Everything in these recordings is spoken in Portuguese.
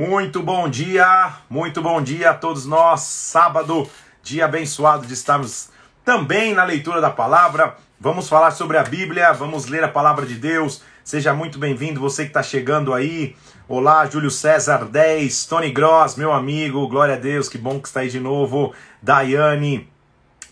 Muito bom dia, muito bom dia a todos nós. Sábado, dia abençoado de estarmos também na leitura da palavra. Vamos falar sobre a Bíblia, vamos ler a palavra de Deus. Seja muito bem-vindo, você que está chegando aí. Olá, Júlio César 10, Tony Gross, meu amigo, glória a Deus, que bom que está aí de novo. Daiane,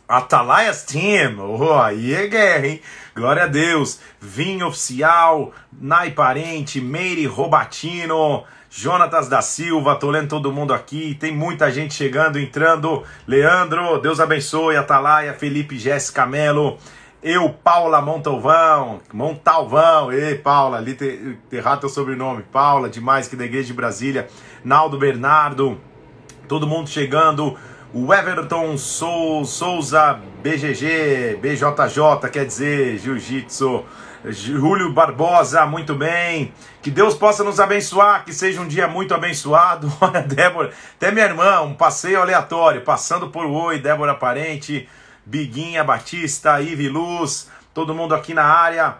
Atalaias Team, oh, aí é guerra, hein? Glória a Deus. Vinho Oficial, Nai Parente, Meire Robatino, Jonatas da Silva, tô lendo todo mundo aqui, tem muita gente chegando, entrando. Leandro, Deus abençoe, Atalaia, Felipe, Jéssica Melo, eu, Paula Montalvão, Montalvão, ei Paula, ali ter, errado teu sobrenome, Paula, demais que da Igreja de Brasília, Naldo Bernardo, todo mundo chegando, o Everton Sou, Souza, BGG, BJJ, quer dizer, Jiu-Jitsu, Júlio Barbosa, muito bem. Que Deus possa nos abençoar, que seja um dia muito abençoado. Olha, Débora, até minha irmã, um passeio aleatório, passando por Oi, Débora Parente, Biguinha Batista, Ive Luz, todo mundo aqui na área.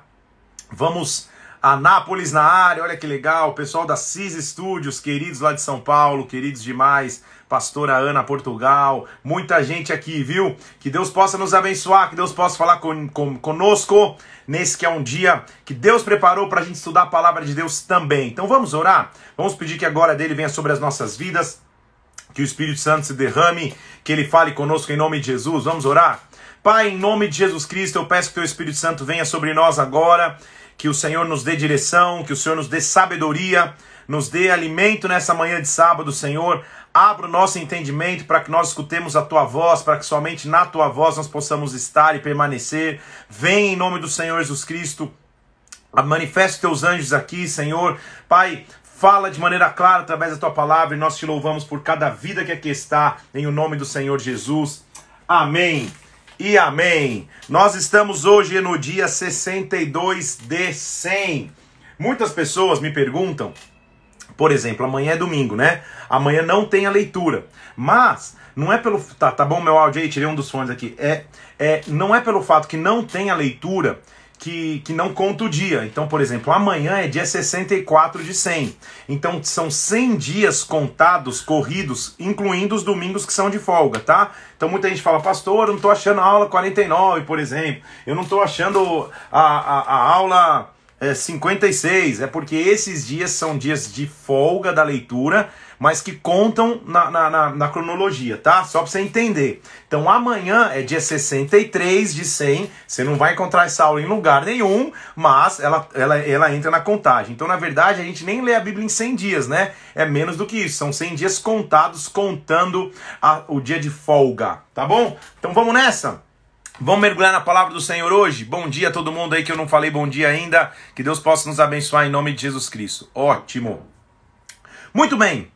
Vamos Anápolis na área, olha que legal. Pessoal da CIS Studios, queridos lá de São Paulo, queridos demais pastora Ana Portugal, muita gente aqui, viu? Que Deus possa nos abençoar, que Deus possa falar con, con, conosco nesse que é um dia que Deus preparou para a gente estudar a palavra de Deus também. Então vamos orar? Vamos pedir que a glória dele venha sobre as nossas vidas, que o Espírito Santo se derrame, que ele fale conosco em nome de Jesus. Vamos orar? Pai, em nome de Jesus Cristo, eu peço que teu Espírito Santo venha sobre nós agora, que o Senhor nos dê direção, que o Senhor nos dê sabedoria, nos dê alimento nessa manhã de sábado, Senhor. Abra o nosso entendimento para que nós escutemos a tua voz, para que somente na tua voz nós possamos estar e permanecer. Vem em nome do Senhor Jesus Cristo. Manifeste teus anjos aqui, Senhor. Pai, fala de maneira clara através da tua palavra e nós te louvamos por cada vida que aqui está, em o nome do Senhor Jesus. Amém. E amém. Nós estamos hoje no dia 62 de 100. Muitas pessoas me perguntam por exemplo, amanhã é domingo, né? Amanhã não tem a leitura. Mas não é pelo. Tá, tá bom meu áudio aí, tirei um dos fones aqui. É, é, não é pelo fato que não tem a leitura que, que não conta o dia. Então, por exemplo, amanhã é dia 64 de 100. Então, são 100 dias contados, corridos, incluindo os domingos que são de folga, tá? Então, muita gente fala, pastor, eu não tô achando a aula 49, por exemplo. Eu não tô achando a, a, a aula é, 56, é porque esses dias são dias de folga da leitura, mas que contam na, na, na, na cronologia, tá? Só para você entender. Então amanhã é dia 63 de 100, você não vai encontrar essa aula em lugar nenhum, mas ela, ela, ela entra na contagem. Então, na verdade, a gente nem lê a Bíblia em 100 dias, né? É menos do que isso, são 100 dias contados, contando a, o dia de folga, tá bom? Então vamos nessa? Vamos mergulhar na palavra do Senhor hoje? Bom dia a todo mundo aí que eu não falei bom dia ainda. Que Deus possa nos abençoar em nome de Jesus Cristo. Ótimo. Muito bem.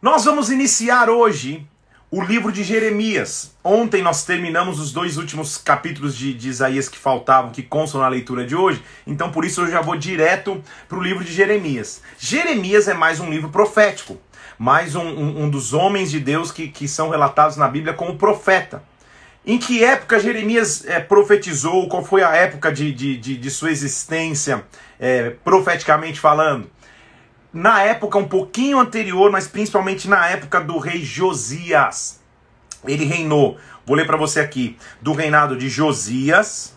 Nós vamos iniciar hoje o livro de Jeremias. Ontem nós terminamos os dois últimos capítulos de, de Isaías que faltavam, que constam na leitura de hoje. Então por isso eu já vou direto para o livro de Jeremias. Jeremias é mais um livro profético. Mais um, um, um dos homens de Deus que, que são relatados na Bíblia como profeta. Em que época Jeremias é, profetizou? Qual foi a época de, de, de, de sua existência, é, profeticamente falando? Na época um pouquinho anterior, mas principalmente na época do rei Josias. Ele reinou, vou ler para você aqui, do reinado de Josias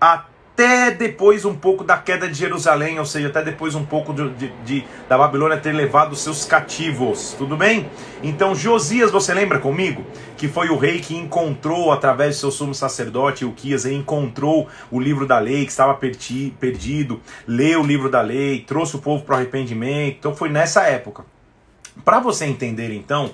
até até depois um pouco da queda de Jerusalém, ou seja, até depois um pouco de, de, de, da Babilônia ter levado seus cativos, tudo bem? Então Josias, você lembra comigo? Que foi o rei que encontrou, através do seu sumo sacerdote, Uquias, encontrou o livro da lei que estava perdi, perdido, leu o livro da lei, trouxe o povo para o arrependimento, então foi nessa época. Para você entender então,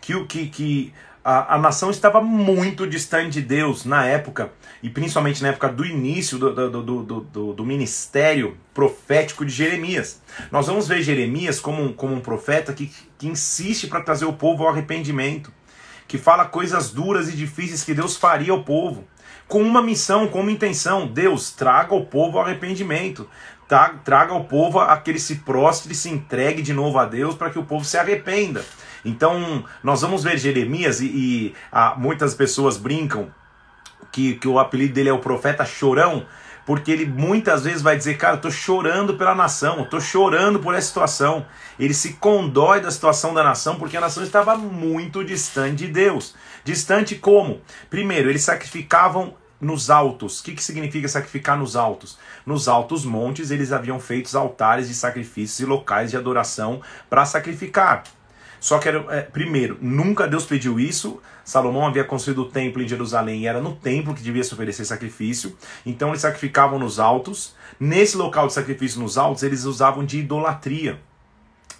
que o que, que a, a nação estava muito distante de Deus na época, e principalmente na época do início do, do, do, do, ministério profético de Jeremias. Nós vamos ver Jeremias como um, como um profeta que, que insiste para trazer o povo ao arrependimento, que fala coisas duras e difíceis que Deus faria ao povo, com uma missão, com uma intenção: Deus, traga o povo ao arrependimento. Traga ao povo a que ele se prostre e se entregue de novo a Deus para que o povo se arrependa. Então, nós vamos ver Jeremias e, e muitas pessoas brincam que, que o apelido dele é o profeta chorão, porque ele muitas vezes vai dizer, cara, eu tô chorando pela nação, tô chorando por essa situação. Ele se condói da situação da nação porque a nação estava muito distante de Deus. Distante como? Primeiro, eles sacrificavam nos altos. O que, que significa sacrificar nos altos? Nos altos montes eles haviam feito altares de sacrifícios e locais de adoração para sacrificar. Só que, era, é, primeiro, nunca Deus pediu isso. Salomão havia construído o templo em Jerusalém e era no templo que devia se oferecer sacrifício. Então eles sacrificavam nos altos. Nesse local de sacrifício nos altos, eles usavam de idolatria.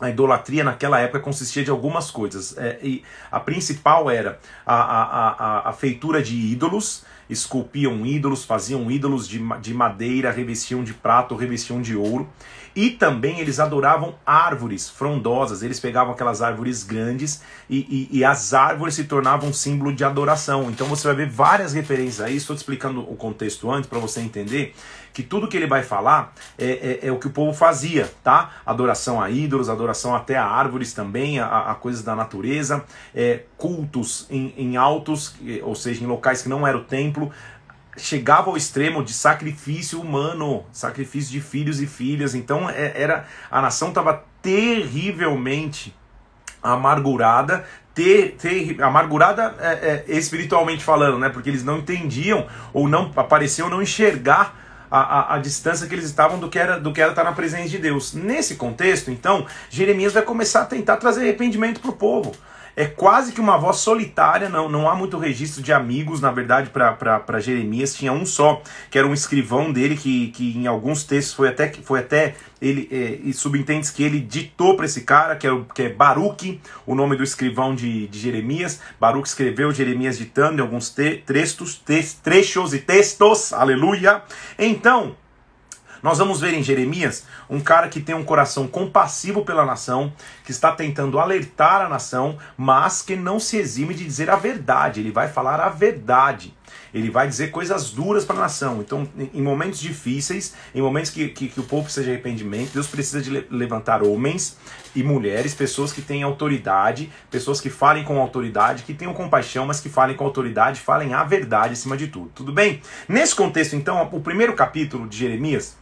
A idolatria naquela época consistia de algumas coisas. É, e a principal era a, a, a, a feitura de ídolos, esculpiam ídolos, faziam ídolos de, de madeira, revestiam de prata ou revestiam de ouro. E também eles adoravam árvores frondosas, eles pegavam aquelas árvores grandes e, e, e as árvores se tornavam um símbolo de adoração. Então você vai ver várias referências aí, estou te explicando o contexto antes para você entender que tudo que ele vai falar é, é, é, o que o povo fazia, tá? Adoração a ídolos, adoração até a árvores também, a, a coisas da natureza, é, cultos em, em altos, ou seja, em locais que não era o templo, chegava ao extremo de sacrifício humano, sacrifício de filhos e filhas. Então é, era a nação estava terrivelmente amargurada, ter, ter amargurada é, é, espiritualmente falando, né? Porque eles não entendiam ou não apareciam não enxergar a, a, a, distância que eles estavam do que era do que era estar na presença de Deus. Nesse contexto, então, Jeremias vai começar a tentar trazer arrependimento para o povo é quase que uma voz solitária, não, não há muito registro de amigos, na verdade, para Jeremias. Tinha um só, que era um escrivão dele, que, que em alguns textos foi até, foi até ele é, e subentende que ele ditou para esse cara, que é, que é Baruque, o nome do escrivão de, de Jeremias. Baruque escreveu Jeremias ditando em alguns te, textos, te, trechos e textos, aleluia. Então, nós vamos ver em Jeremias um cara que tem um coração compassivo pela nação, que está tentando alertar a nação, mas que não se exime de dizer a verdade. Ele vai falar a verdade. Ele vai dizer coisas duras para a nação. Então, em momentos difíceis, em momentos que, que, que o povo precisa de arrependimento, Deus precisa de levantar homens e mulheres, pessoas que têm autoridade, pessoas que falem com autoridade, que tenham compaixão, mas que falem com autoridade, falem a verdade acima de tudo. Tudo bem? Nesse contexto, então, o primeiro capítulo de Jeremias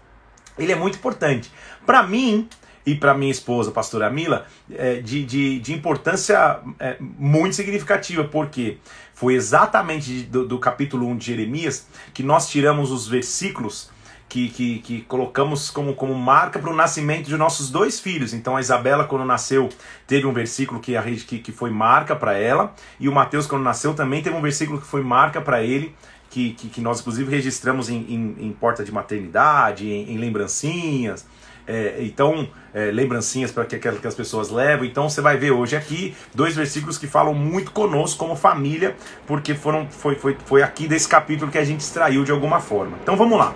ele é muito importante. Para mim e para minha esposa, pastora Mila, é, de, de, de importância é, muito significativa, porque foi exatamente do, do capítulo 1 de Jeremias que nós tiramos os versículos que, que, que, colocamos como, como marca para o nascimento de nossos dois filhos. Então a Isabela, quando nasceu, teve um versículo que, a, que, que foi marca para ela, e o Mateus, quando nasceu, também teve um versículo que foi marca para ele que, que, que nós inclusive registramos em, em, em porta de maternidade, em, em lembrancinhas. É, então, é, lembrancinhas para que, que, as pessoas levam. Então, você vai ver hoje aqui dois versículos que falam muito conosco como família, porque foram, foi, foi, foi aqui desse capítulo que a gente extraiu de alguma forma. Então, vamos lá.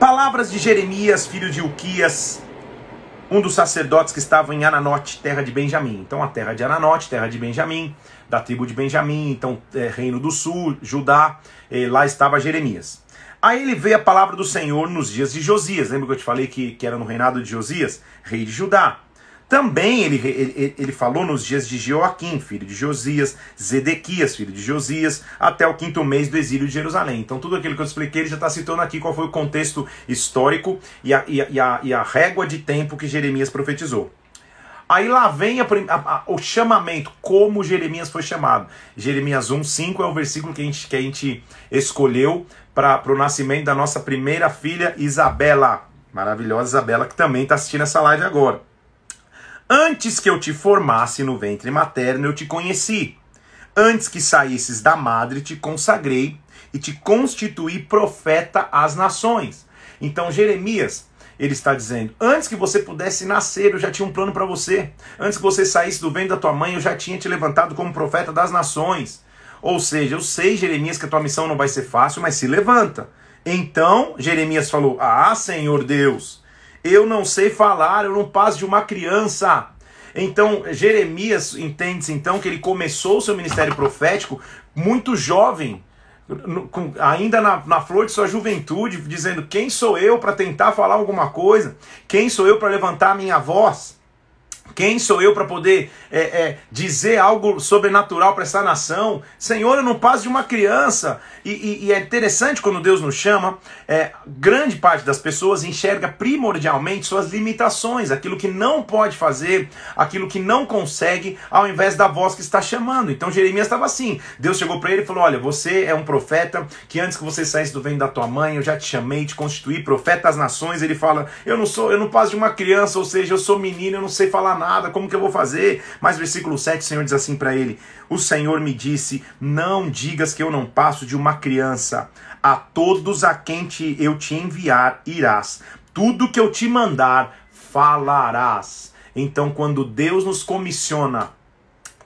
Palavras de Jeremias, filho de Uquias, um dos sacerdotes que estava em Ananote, terra de Benjamim. Então, a terra de Ananote, terra de Benjamim da tribo de Benjamim, então é, Reino do Sul, Judá, é, lá estava Jeremias. Aí ele veio a palavra do Senhor nos dias de Josias. Lembra que eu te falei que, que era no reinado de Josias? Rei de Judá. Também ele, ele, ele falou nos dias de Joaquim, filho de Josias, Zedequias, filho de Josias, até o quinto mês do exílio de Jerusalém. Então, tudo aquilo que eu expliquei, ele já está citando aqui qual foi o contexto histórico e a, e, a, e a régua de tempo que Jeremias profetizou. Aí lá vem a, a, a, o chamamento, como Jeremias foi chamado. Jeremias 1, 5 é o versículo que a gente, que a gente escolheu para o nascimento da nossa primeira filha, Isabela. Maravilhosa Isabela, que também está assistindo essa live agora. Antes que eu te formasse no ventre materno, eu te conheci. Antes que saísses da madre, te consagrei e te constituí profeta às nações. Então, Jeremias ele está dizendo: Antes que você pudesse nascer, eu já tinha um plano para você. Antes que você saísse do ventre da tua mãe, eu já tinha te levantado como profeta das nações. Ou seja, eu sei, Jeremias, que a tua missão não vai ser fácil, mas se levanta. Então, Jeremias falou: Ah, Senhor Deus, eu não sei falar, eu não passo de uma criança. Então, Jeremias entende-se então que ele começou o seu ministério profético muito jovem ainda na, na flor de sua juventude, dizendo: Quem sou eu para tentar falar alguma coisa? Quem sou eu para levantar a minha voz? Quem sou eu para poder é, é, dizer algo sobrenatural para essa nação? Senhor, eu não passo de uma criança. E, e, e é interessante quando Deus nos chama, é, grande parte das pessoas enxerga primordialmente suas limitações, aquilo que não pode fazer, aquilo que não consegue, ao invés da voz que está chamando. Então Jeremias estava assim. Deus chegou para ele e falou: Olha, você é um profeta que antes que você saísse do ventre da tua mãe, eu já te chamei, te constituí profeta das nações. Ele fala: Eu não sou, eu não passo de uma criança, ou seja, eu sou menino, eu não sei falar nada como que eu vou fazer? Mas versículo 7, o Senhor diz assim para ele: O Senhor me disse: Não digas que eu não passo de uma criança. A todos a quem te, eu te enviar irás. Tudo que eu te mandar falarás. Então, quando Deus nos comissiona,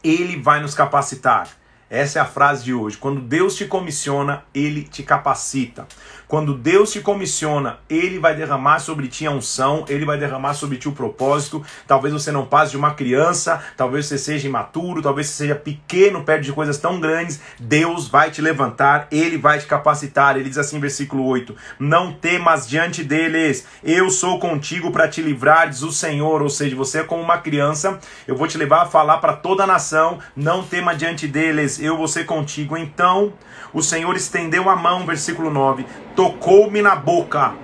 Ele vai nos capacitar. Essa é a frase de hoje. Quando Deus te comissiona, Ele te capacita. Quando Deus te comissiona, Ele vai derramar sobre ti a unção, Ele vai derramar sobre ti o propósito. Talvez você não passe de uma criança, talvez você seja imaturo, talvez você seja pequeno perto de coisas tão grandes. Deus vai te levantar, Ele vai te capacitar. Ele diz assim, versículo 8: Não temas diante deles, eu sou contigo para te livrar, diz o Senhor. Ou seja, você é como uma criança, eu vou te levar a falar para toda a nação. Não tema diante deles, eu vou ser contigo. Então o Senhor estendeu a mão, versículo 9 tocou-me na boca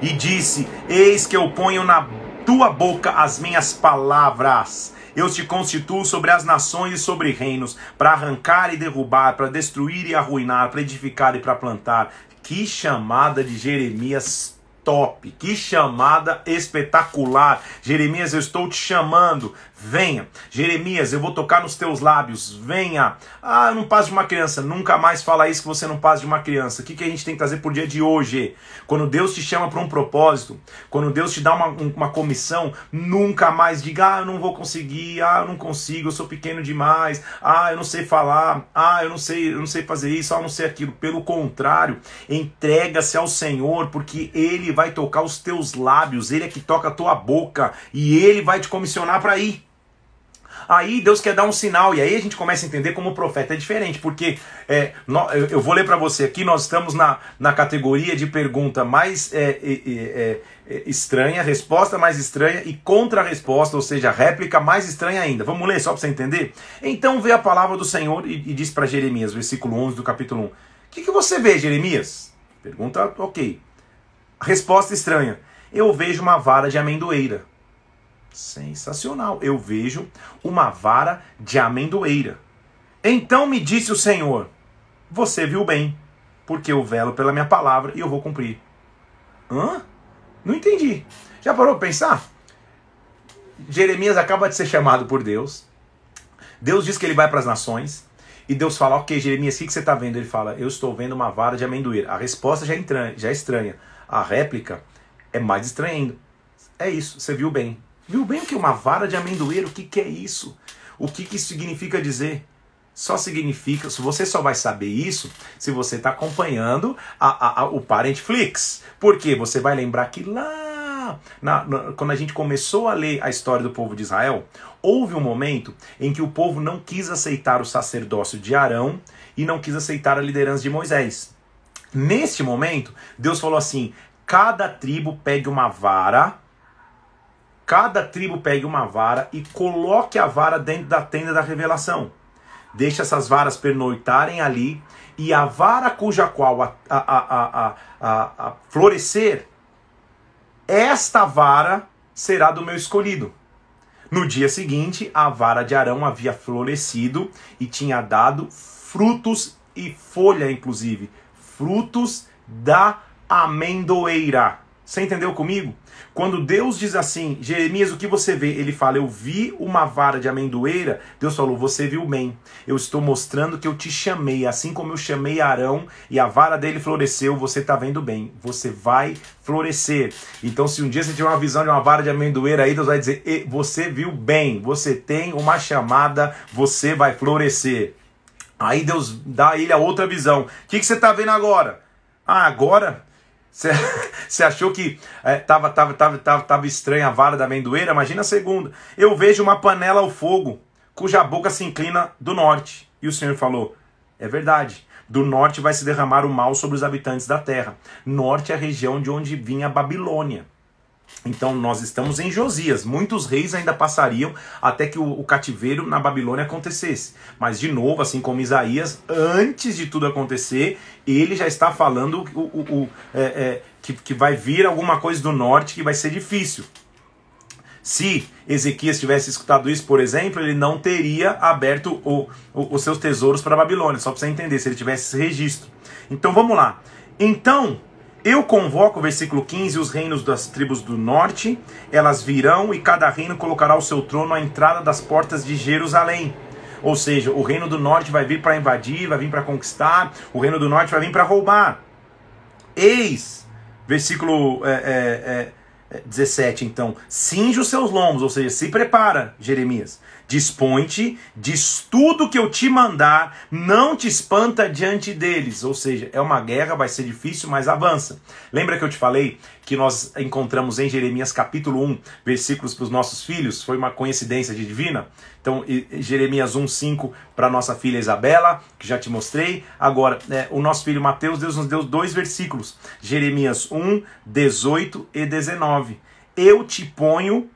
e disse: Eis que eu ponho na tua boca as minhas palavras. Eu te constituo sobre as nações e sobre reinos, para arrancar e derrubar, para destruir e arruinar, para edificar e para plantar. Que chamada de Jeremias top, que chamada espetacular. Jeremias, eu estou te chamando, venha. Jeremias, eu vou tocar nos teus lábios, venha. Ah, eu não passo de uma criança, nunca mais fala isso que você não passa de uma criança. O que, que a gente tem que fazer por dia de hoje? Quando Deus te chama para um propósito, quando Deus te dá uma, uma comissão, nunca mais diga, ah, eu não vou conseguir, ah, eu não consigo, eu sou pequeno demais, ah, eu não sei falar, ah, eu não sei, eu não sei fazer isso, ah, eu não sei aquilo. Pelo contrário, entrega-se ao Senhor, porque Ele vai tocar os teus lábios, ele é que toca a tua boca e ele vai te comissionar para ir. Aí Deus quer dar um sinal, e aí a gente começa a entender como o profeta é diferente, porque é, eu vou ler para você aqui, nós estamos na, na categoria de pergunta mais é, é, é, estranha, resposta mais estranha e contra-resposta, ou seja, réplica mais estranha ainda. Vamos ler só para você entender? Então vê a palavra do Senhor e, e diz para Jeremias, versículo 11 do capítulo 1. O que, que você vê, Jeremias? Pergunta, ok. Resposta estranha. Eu vejo uma vara de amendoeira. Sensacional. Eu vejo uma vara de amendoeira. Então me disse o Senhor: Você viu bem, porque eu velo pela minha palavra e eu vou cumprir. Hã? Não entendi. Já parou para pensar? Jeremias acaba de ser chamado por Deus. Deus diz que ele vai para as nações. E Deus fala: Ok, Jeremias, o que você está vendo? Ele fala: Eu estou vendo uma vara de amendoeira. A resposta já é, estranha. A réplica é mais estranha. É isso, você viu bem. Viu bem o que? Uma vara de amendoeiro, o que, que é isso? O que, que isso significa dizer? Só significa, se você só vai saber isso se você está acompanhando a, a, a, o Parentflix. Porque você vai lembrar que lá, na, na, quando a gente começou a ler a história do povo de Israel, houve um momento em que o povo não quis aceitar o sacerdócio de Arão e não quis aceitar a liderança de Moisés. Neste momento, Deus falou assim: cada tribo pegue uma vara, cada tribo pegue uma vara e coloque a vara dentro da tenda da revelação. Deixe essas varas pernoitarem ali, e a vara cuja qual a, a, a, a, florescer, esta vara será do meu escolhido. No dia seguinte, a vara de Arão havia florescido e tinha dado frutos e folha, inclusive, frutos da amendoeira. Você entendeu comigo? Quando Deus diz assim, Jeremias, o que você vê? Ele fala, eu vi uma vara de amendoeira. Deus falou, você viu bem. Eu estou mostrando que eu te chamei, assim como eu chamei Arão e a vara dele floresceu, você está vendo bem. Você vai florescer. Então, se um dia você tiver uma visão de uma vara de amendoeira aí, Deus vai dizer, você viu bem, você tem uma chamada, você vai florescer. Aí Deus dá a ele a outra visão. O que, que você está vendo agora? Ah, agora? Você achou que é, tava, tava, tava, tava, tava estranha a vara da amendoeira? Imagina a segunda. Eu vejo uma panela ao fogo, cuja boca se inclina do norte. E o Senhor falou: É verdade. Do norte vai se derramar o mal sobre os habitantes da terra. Norte é a região de onde vinha a Babilônia. Então nós estamos em Josias. Muitos reis ainda passariam até que o, o, cativeiro na Babilônia acontecesse. Mas de novo, assim como Isaías, antes de tudo acontecer, ele já está falando o, o, é, é, que, que vai vir alguma coisa do norte que vai ser difícil. Se Ezequias tivesse escutado isso, por exemplo, ele não teria aberto o, o, os seus tesouros para a Babilônia. Só para você entender, se ele tivesse esse registro. Então vamos lá. Então eu convoco, versículo 15, os reinos das tribos do norte, elas virão e cada reino colocará o seu trono à entrada das portas de Jerusalém. Ou seja, o reino do norte vai vir para invadir, vai vir para conquistar, o reino do norte vai vir para roubar. Eis, versículo é, é, é, 17, então, cinge os seus lombos, ou seja, se prepara, Jeremias. Dispõe-te, diz tudo que eu te mandar, não te espanta diante deles. Ou seja, é uma guerra, vai ser difícil, mas avança. Lembra que eu te falei que nós encontramos em Jeremias capítulo 1, versículos para os nossos filhos? Foi uma coincidência divina? Então, Jeremias 1, 5 para nossa filha Isabela, que já te mostrei. Agora, é, o nosso filho Mateus, Deus nos deu dois versículos: Jeremias 1, 18 e 19. Eu te ponho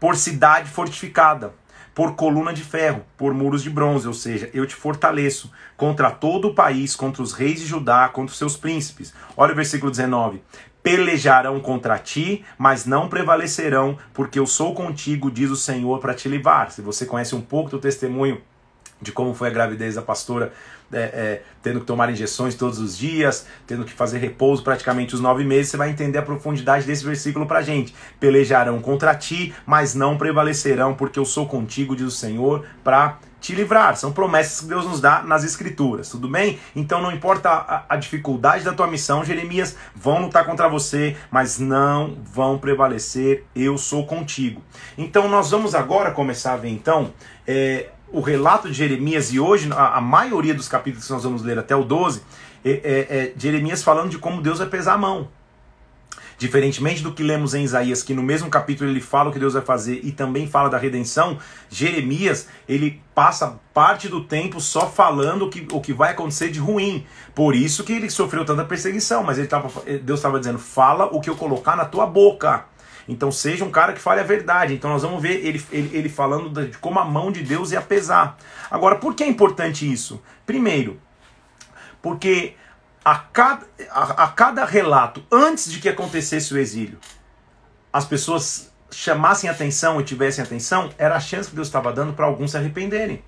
por cidade fortificada por coluna de ferro, por muros de bronze, ou seja, eu te fortaleço contra todo o país, contra os reis de Judá, contra os seus príncipes. Olha o versículo 19. Pelejarão contra ti, mas não prevalecerão, porque eu sou contigo, diz o Senhor, para te livrar. Se você conhece um pouco do testemunho de como foi a gravidez da pastora, é, é, tendo que tomar injeções todos os dias, tendo que fazer repouso praticamente os nove meses, você vai entender a profundidade desse versículo pra gente. Pelejarão contra ti, mas não prevalecerão, porque eu sou contigo, diz o Senhor, para te livrar. São promessas que Deus nos dá nas Escrituras, tudo bem? Então não importa a, a, dificuldade da tua missão, Jeremias, vão lutar contra você, mas não vão prevalecer, eu sou contigo. Então nós vamos agora começar a ver então. É, o relato de Jeremias e hoje a, a, maioria dos capítulos que nós vamos ler até o 12 é, é, é Jeremias falando de como Deus vai pesar a mão. Diferentemente do que lemos em Isaías, que no mesmo capítulo ele fala o que Deus vai fazer e também fala da redenção, Jeremias ele passa parte do tempo só falando o que, o que vai acontecer de ruim. Por isso que ele sofreu tanta perseguição. Mas ele tava, Deus estava dizendo: fala o que eu colocar na tua boca. Então seja um cara que fale a verdade. Então nós vamos ver ele, ele, ele falando de como a mão de Deus ia pesar. Agora, por que é importante isso? Primeiro, porque a cada, a, a cada relato, antes de que acontecesse o exílio, as pessoas chamassem atenção e tivessem atenção, era a chance que Deus estava dando para alguns se arrependerem.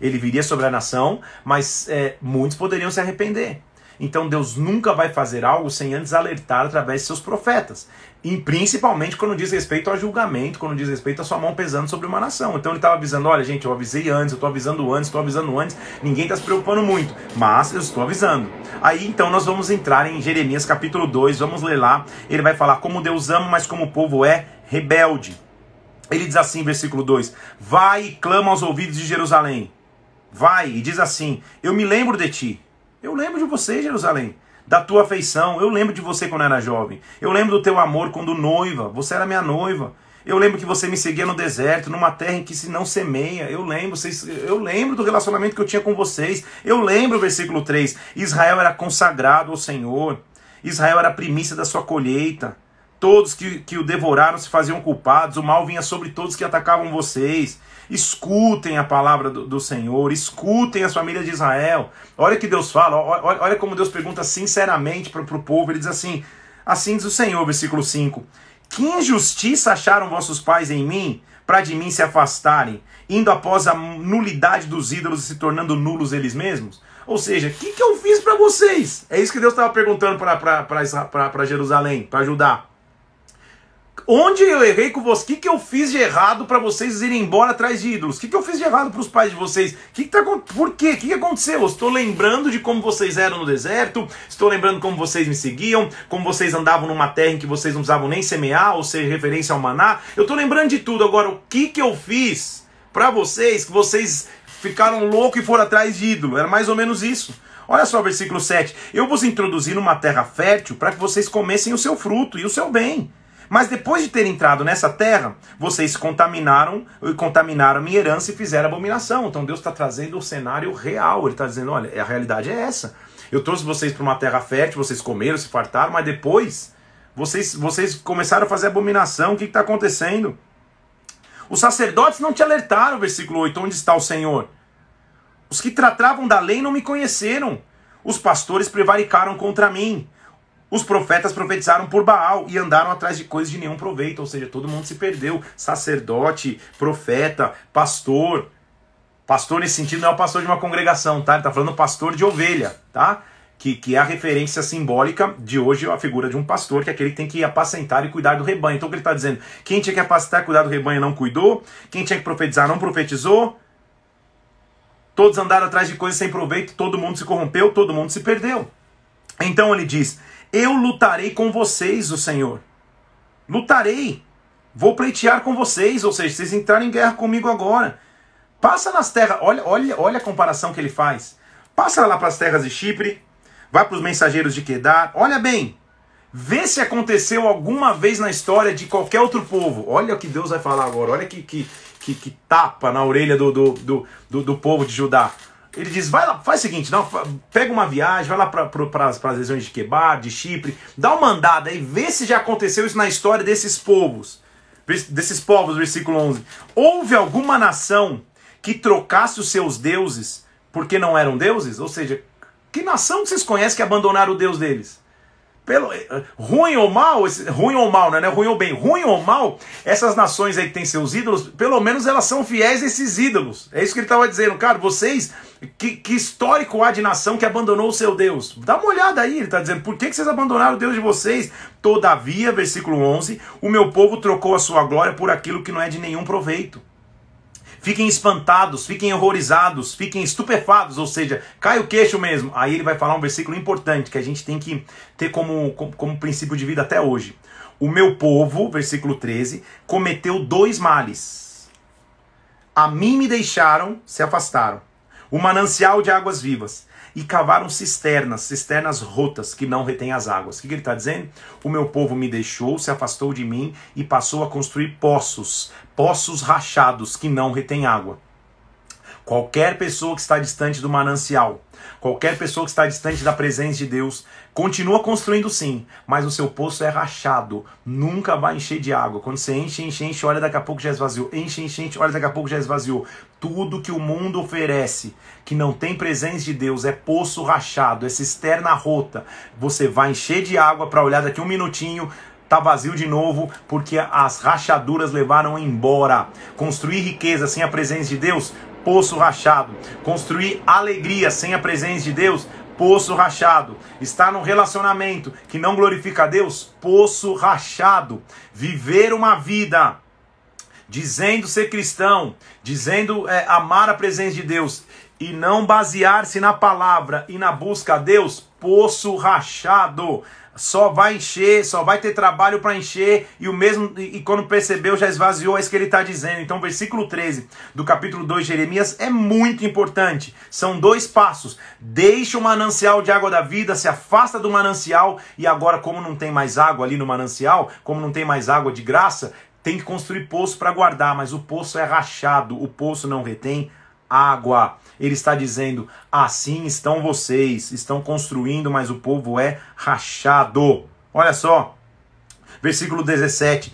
Ele viria sobre a nação, mas é, muitos poderiam se arrepender. Então Deus nunca vai fazer algo sem antes alertar através de seus profetas. E principalmente quando diz respeito ao julgamento, quando diz respeito à sua mão pesando sobre uma nação. Então ele estava avisando: olha, gente, eu avisei antes, eu estou avisando antes, estou avisando antes, ninguém está se preocupando muito, mas eu estou avisando. Aí então nós vamos entrar em Jeremias capítulo 2, vamos ler lá. Ele vai falar como Deus ama, mas como o povo é rebelde. Ele diz assim, versículo 2: Vai e clama aos ouvidos de Jerusalém. Vai e diz assim: Eu me lembro de ti eu lembro de você, Jerusalém, da tua afeição. Eu lembro de você quando era jovem. Eu lembro do teu amor quando noiva. Você era minha noiva. Eu lembro que você me seguia no deserto, numa terra em que se não semeia. Eu lembro, vocês, eu lembro do relacionamento que eu tinha com vocês. Eu lembro, versículo 3. Israel era consagrado ao Senhor. Israel era a primícia da sua colheita. Todos que, que o devoraram se faziam culpados. O mal vinha sobre todos que atacavam vocês. Escutem a palavra do, do Senhor, escutem as famílias de Israel. Olha que Deus fala, olha, olha como Deus pergunta sinceramente para o povo. Ele diz assim: Assim diz o Senhor, versículo 5: Que injustiça acharam vossos pais em mim, para de mim se afastarem, indo após a nulidade dos ídolos e se tornando nulos eles mesmos? Ou seja, o que, que eu fiz para vocês? É isso que Deus estava perguntando para Jerusalém, para Judá. Onde eu errei com vocês? O que, que eu fiz de errado para vocês irem embora atrás de ídolos? O que, que eu fiz de errado para os pais de vocês? Que que tá, por quê? O que, que aconteceu? Eu estou lembrando de como vocês eram no deserto, estou lembrando como vocês me seguiam, como vocês andavam numa terra em que vocês não precisavam nem semear, ou seja, referência ao maná. Eu estou lembrando de tudo. Agora, o que, que eu fiz para vocês que vocês ficaram loucos e foram atrás de ídolo? Era mais ou menos isso. Olha só o versículo 7. Eu vos introduzi numa terra fértil para que vocês comessem o seu fruto e o seu bem mas depois de ter entrado nessa terra, vocês contaminaram, contaminaram minha herança e fizeram abominação. Então Deus está trazendo o cenário real. Ele está dizendo: olha, a realidade é essa. Eu trouxe vocês para uma terra fértil, vocês comeram, se fartaram, mas depois Vocês, vocês começaram a fazer abominação, o que está acontecendo? Os sacerdotes não te alertaram, versículo 8, onde está o Senhor? Os que tratavam da lei não me conheceram. Os pastores prevaricaram contra mim. Os profetas profetizaram por Baal e andaram atrás de coisas de nenhum proveito, ou seja, todo mundo se perdeu. Sacerdote, profeta, pastor. Pastor nesse sentido não é o pastor de uma congregação, tá? Ele está falando pastor de ovelha, tá? Que, que é a referência simbólica de hoje a figura de um pastor, que é aquele que tem que apacentar e cuidar do rebanho. Então o que ele está dizendo? Quem tinha que apacentar e cuidar do rebanho não cuidou, quem tinha que profetizar não profetizou, todos andaram atrás de coisas sem proveito, todo mundo se corrompeu, todo mundo se perdeu. Então ele diz: eu lutarei com vocês, o Senhor. Lutarei. Vou pleitear com vocês, ou seja, vocês entrarem em guerra comigo agora. Passa nas terras, olha, olha, olha a comparação que ele faz. Passa lá para as terras de Chipre, vai para os mensageiros de Quedar. Olha bem, vê se aconteceu alguma vez na história de qualquer outro povo. Olha o que Deus vai falar agora, olha que, que, que, que tapa na orelha do, do, do, do, do povo de Judá. Ele diz: vai lá, faz o seguinte, não, pega uma viagem, vai lá para as regiões de Quebar, de Chipre, dá uma andada aí, vê se já aconteceu isso na história desses povos. Desses povos, versículo 11. Houve alguma nação que trocasse os seus deuses porque não eram deuses? Ou seja, que nação vocês conhecem que abandonaram o Deus deles? Pelo, eh, ruim ou mal, ruim ou mal, né, não é ruim ou bem, ruim ou mal, essas nações aí que têm seus ídolos, pelo menos elas são fiéis a esses ídolos. É isso que ele estava dizendo, cara, vocês, que, que, histórico há de nação que abandonou o seu Deus? Dá uma olhada aí, ele está dizendo, por que, que vocês abandonaram o Deus de vocês? Todavia, versículo 11, o meu povo trocou a sua glória por aquilo que não é de nenhum proveito. Fiquem espantados, fiquem horrorizados, fiquem estupefados, ou seja, cai o queixo mesmo. Aí ele vai falar um versículo importante que a gente tem que ter como, como, como princípio de vida até hoje. O meu povo, versículo 13, cometeu dois males. A mim me deixaram, se afastaram. O manancial de águas vivas e cavaram cisternas, cisternas rotas que não retêm as águas. O que, ele está dizendo? O meu povo me deixou, se afastou de mim e passou a construir poços, poços rachados que não retêm água. Qualquer pessoa que está distante do manancial, qualquer pessoa que está distante da presença de Deus, continua construindo sim, mas o seu poço é rachado, nunca vai encher de água. Quando você enche, enche, enche, olha daqui a pouco já esvaziou, enche, enche, enche, olha daqui a pouco já esvaziou. Tudo que o mundo oferece, que não tem presença de Deus, é poço rachado, é cisterna rota. Você vai encher de água para olhar daqui um minutinho, tá vazio de novo, porque as rachaduras levaram embora. Construir riqueza sem a presença de Deus poço rachado. Construir alegria sem a presença de Deus, poço rachado. Estar num relacionamento que não glorifica a Deus, poço rachado. Viver uma vida dizendo ser cristão, dizendo é, amar a presença de Deus e não basear-se na palavra e na busca a Deus, poço rachado só vai encher, só vai ter trabalho para encher, e o mesmo, e, e, quando percebeu, já esvaziou, é isso que ele está dizendo. Então, versículo 13 do capítulo 2 de Jeremias é muito importante. São dois passos. Deixa o manancial de água da vida, se afasta do manancial, e agora, como não tem mais água ali no manancial, como não tem mais água de graça, tem que construir poço para guardar, mas o poço é rachado, o poço não retém água. Ele está dizendo: assim estão vocês, estão construindo, mas o povo é rachado. Olha só, versículo 17: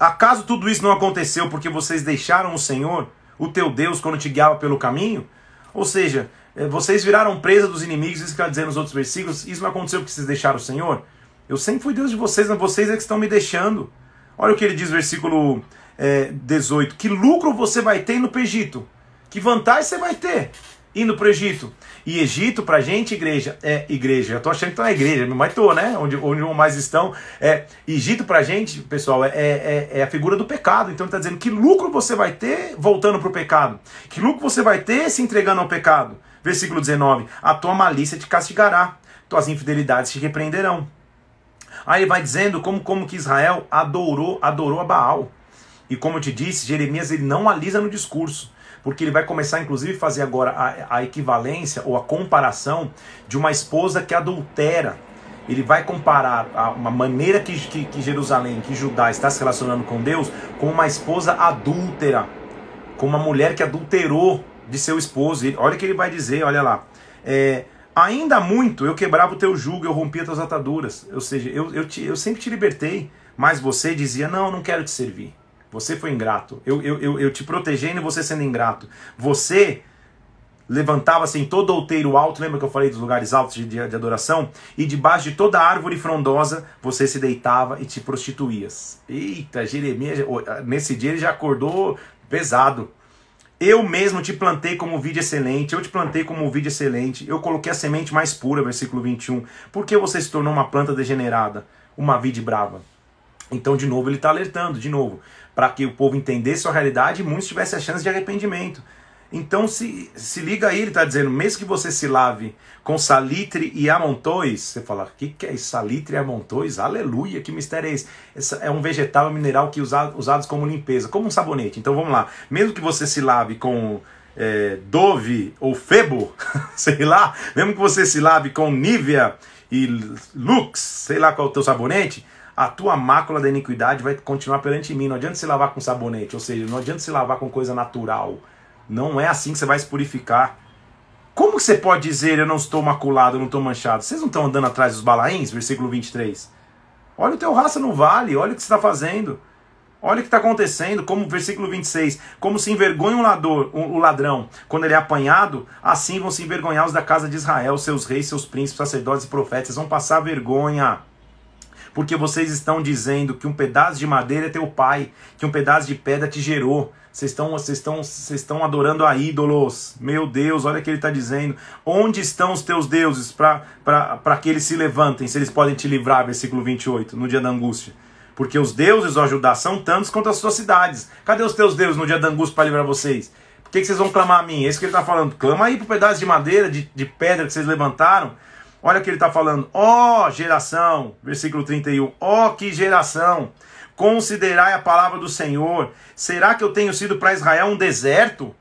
Acaso tudo isso não aconteceu porque vocês deixaram o Senhor, o teu Deus, quando te guiava pelo caminho? Ou seja, eh, vocês viraram presa dos inimigos, isso que está dizendo nos outros versículos, isso não aconteceu porque vocês deixaram o Senhor? Eu sempre fui Deus de vocês, mas vocês é que estão me deixando. Olha o que ele diz, versículo é, eh, 18: Que lucro você vai ter no Egito? Que vantagem você vai ter indo para o Egito? E Egito, para gente, igreja, é igreja. Eu tô achando que tá na igreja, mas tô, né? Onde, onde mais estão. É, Egito, para gente, pessoal, é, é, é, a figura do pecado. Então ele está dizendo que lucro você vai ter voltando para o pecado? Que lucro você vai ter se entregando ao pecado? Versículo 19: A tua malícia te castigará, tuas infidelidades te repreenderão. Aí ele vai dizendo como, como que Israel adorou, adorou a Baal. E como eu te disse, Jeremias ele não alisa no discurso porque ele vai começar, inclusive, a fazer agora a, a equivalência ou a comparação de uma esposa que adultera. Ele vai comparar a, uma maneira que, que, que Jerusalém, que Judá está se relacionando com Deus, com uma esposa adúltera, com uma mulher que adulterou de seu esposo. Ele, olha o que ele vai dizer, olha lá. É, Ainda muito eu quebrava o teu jugo, eu rompia tuas ataduras. Ou seja, eu, eu, te, eu sempre te libertei, mas você dizia: Não, não quero te servir. Você foi ingrato. Eu, eu, eu, eu te protegendo e você sendo ingrato. Você levantava-se em todo outeiro alto, lembra que eu falei dos lugares altos de, de, de, adoração? E debaixo de toda árvore frondosa você se deitava e te prostituías. Eita, Jeremias, nesse dia ele já acordou pesado. Eu mesmo te plantei como vide excelente, eu te plantei como vide excelente, eu coloquei a semente mais pura, versículo 21. Por que você se tornou uma planta degenerada, uma vide brava? Então, de novo, ele está alertando, de novo, para que o povo entendesse a realidade e muitos tivessem a chance de arrependimento. Então se, se liga aí, ele está dizendo, mesmo que você se lave com salitre e amontois, você fala, o que, que é isso? Salitre e amontois? Aleluia, que mistério é esse? Essa é um vegetal mineral que usado, usados como limpeza, como um sabonete. Então vamos lá, mesmo que você se lave com é, Dove ou Febo, sei lá, mesmo que você se lave com Nivea e Lux, sei lá qual é o teu sabonete, a tua mácula da iniquidade vai continuar perante mim. Não adianta se lavar com sabonete, ou seja, não adianta se lavar com coisa natural. Não é assim que você vai se purificar. Como você pode dizer eu não estou maculado, eu não estou manchado? Vocês não estão andando atrás dos balaíns? Versículo 23. Olha o teu raça no vale, olha o que você está fazendo. Olha o que está acontecendo, como versículo 26, como se envergonha o, lador, o ladrão quando ele é apanhado, assim vão se envergonhar os da casa de Israel, seus reis, seus príncipes, sacerdotes e profetas, vão passar vergonha porque vocês estão dizendo que um pedaço de madeira é teu pai, que um pedaço de pedra te gerou. Vocês estão, vocês estão, vocês estão adorando a ídolos. Meu Deus, olha o que ele está dizendo. Onde estão os teus deuses para que eles se levantem, se eles podem te livrar? Versículo 28, no dia da angústia. Porque os deuses, ó Judá, são tantos quanto as suas cidades. Cadê os teus deuses no dia da angústia para livrar vocês? Por que, que vocês vão clamar a mim? É isso que ele está falando. Clama aí para o pedaço de madeira, de, de pedra que vocês levantaram Olha o que ele está falando. Ó oh, geração, versículo 31. Ó oh, que geração! Considerai a palavra do Senhor. Será que eu tenho sido para Israel um deserto?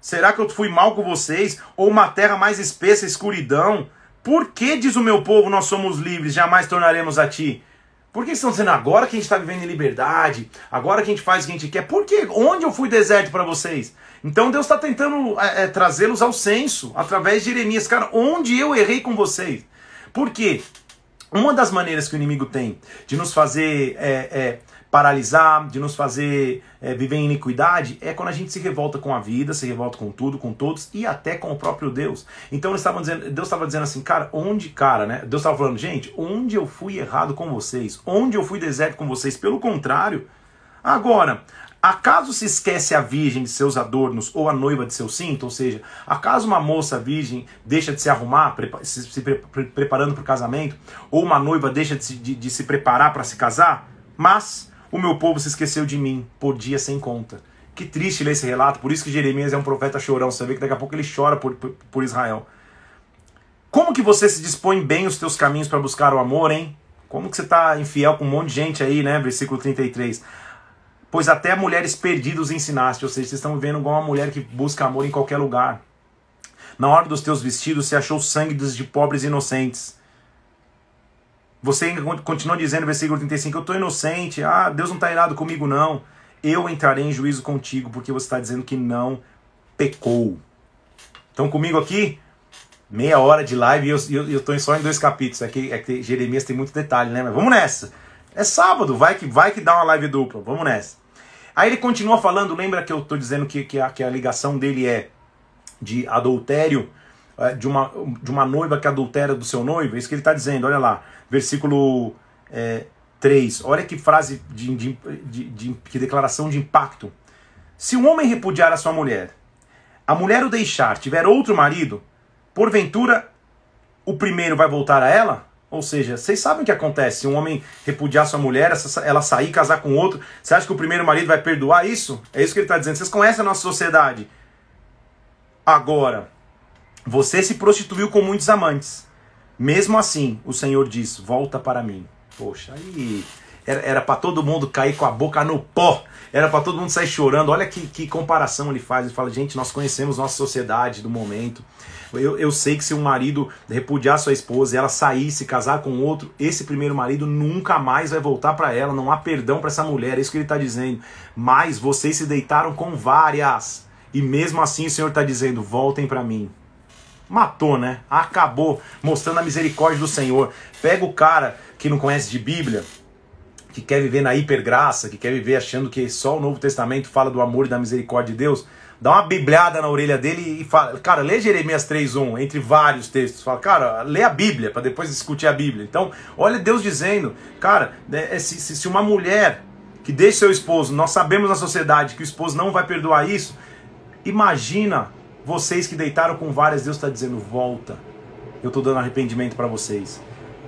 Será que eu fui mal com vocês? Ou uma terra mais espessa, escuridão? Por que, diz o meu povo, nós somos livres, jamais tornaremos a ti? Por que estão dizendo agora que a gente está vivendo em liberdade? Agora que a gente faz o que a gente quer? Por que? Onde eu fui deserto para vocês? Então Deus está tentando é, é, trazê-los ao senso através de Jeremias. Cara, onde eu errei com vocês? Por quê? Uma das maneiras que o inimigo tem de nos fazer é, é, paralisar, de nos fazer é, viver em iniquidade, é quando a gente se revolta com a vida, se revolta com tudo, com todos e até com o próprio Deus. Então eles estavam dizendo, Deus estava dizendo assim, cara, onde, cara, né? Deus estava falando, gente, onde eu fui errado com vocês? Onde eu fui deserto com vocês? Pelo contrário. Agora, Acaso se esquece a virgem de seus adornos ou a noiva de seu cinto? Ou seja, acaso uma moça virgem deixa de se arrumar, se, se pre preparando para o casamento? Ou uma noiva deixa de, de, de se preparar para se casar? Mas o meu povo se esqueceu de mim por dia sem conta. Que triste ler esse relato, por isso que Jeremias é um profeta chorão. Você vê que daqui a pouco ele chora por, por, por Israel. Como que você se dispõe bem os teus caminhos para buscar o amor, hein? Como que você está infiel com um monte de gente aí, né? Versículo 33 pois até mulheres perdidas ensinaste, ou seja, vocês estão vivendo igual uma mulher que busca amor em qualquer lugar. Na hora dos teus vestidos se achou sangue de pobres inocentes. Você continua dizendo, versículo 35, eu estou inocente, ah, Deus não está irado comigo não. Eu entrarei em juízo contigo, porque você está dizendo que não pecou. Então comigo aqui, meia hora de live e eu estou só em dois capítulos. É que, é que Jeremias tem muito detalhe, né? Mas vamos nessa. É sábado, vai que vai que dá uma live dupla. Vamos nessa. Aí ele continua falando, lembra que eu estou dizendo que, que, a, que a ligação dele é de adultério, de uma, de uma noiva que adultera do seu noivo? É isso que ele está dizendo, olha lá, versículo é, 3. Olha que frase de, de, de, de que declaração de impacto. Se um homem repudiar a sua mulher, a mulher o deixar, tiver outro marido, porventura o primeiro vai voltar a ela? Ou seja, vocês sabem o que acontece. Se um homem repudiar sua mulher, ela sair casar com outro, você acha que o primeiro marido vai perdoar isso? É isso que ele está dizendo. Vocês conhecem a nossa sociedade. Agora, você se prostituiu com muitos amantes. Mesmo assim, o Senhor diz: volta para mim. Poxa, aí era para todo mundo cair com a boca no pó. Era para todo mundo sair chorando. Olha que, que comparação ele faz. Ele fala: gente, nós conhecemos nossa sociedade do momento. Eu, eu sei que se um marido repudiar sua esposa e ela sair, se casar com outro, esse primeiro marido nunca mais vai voltar para ela. Não há perdão para essa mulher. É isso que ele está dizendo. Mas vocês se deitaram com várias. E mesmo assim o Senhor está dizendo: voltem para mim. Matou, né? Acabou, mostrando a misericórdia do Senhor. Pega o cara que não conhece de Bíblia, que quer viver na hipergraça, que quer viver achando que só o Novo Testamento fala do amor e da misericórdia de Deus, dá uma bibliada na orelha dele e fala, cara, lê Jeremias 3:1 entre vários textos. Fala, cara, lê a Bíblia para depois discutir a Bíblia. Então, olha Deus dizendo, cara, né, é, se, se uma mulher que deixa seu esposo, nós sabemos na sociedade que o esposo não vai perdoar isso, imagina vocês que deitaram com várias, Deus está dizendo, volta. Eu estou dando arrependimento para vocês.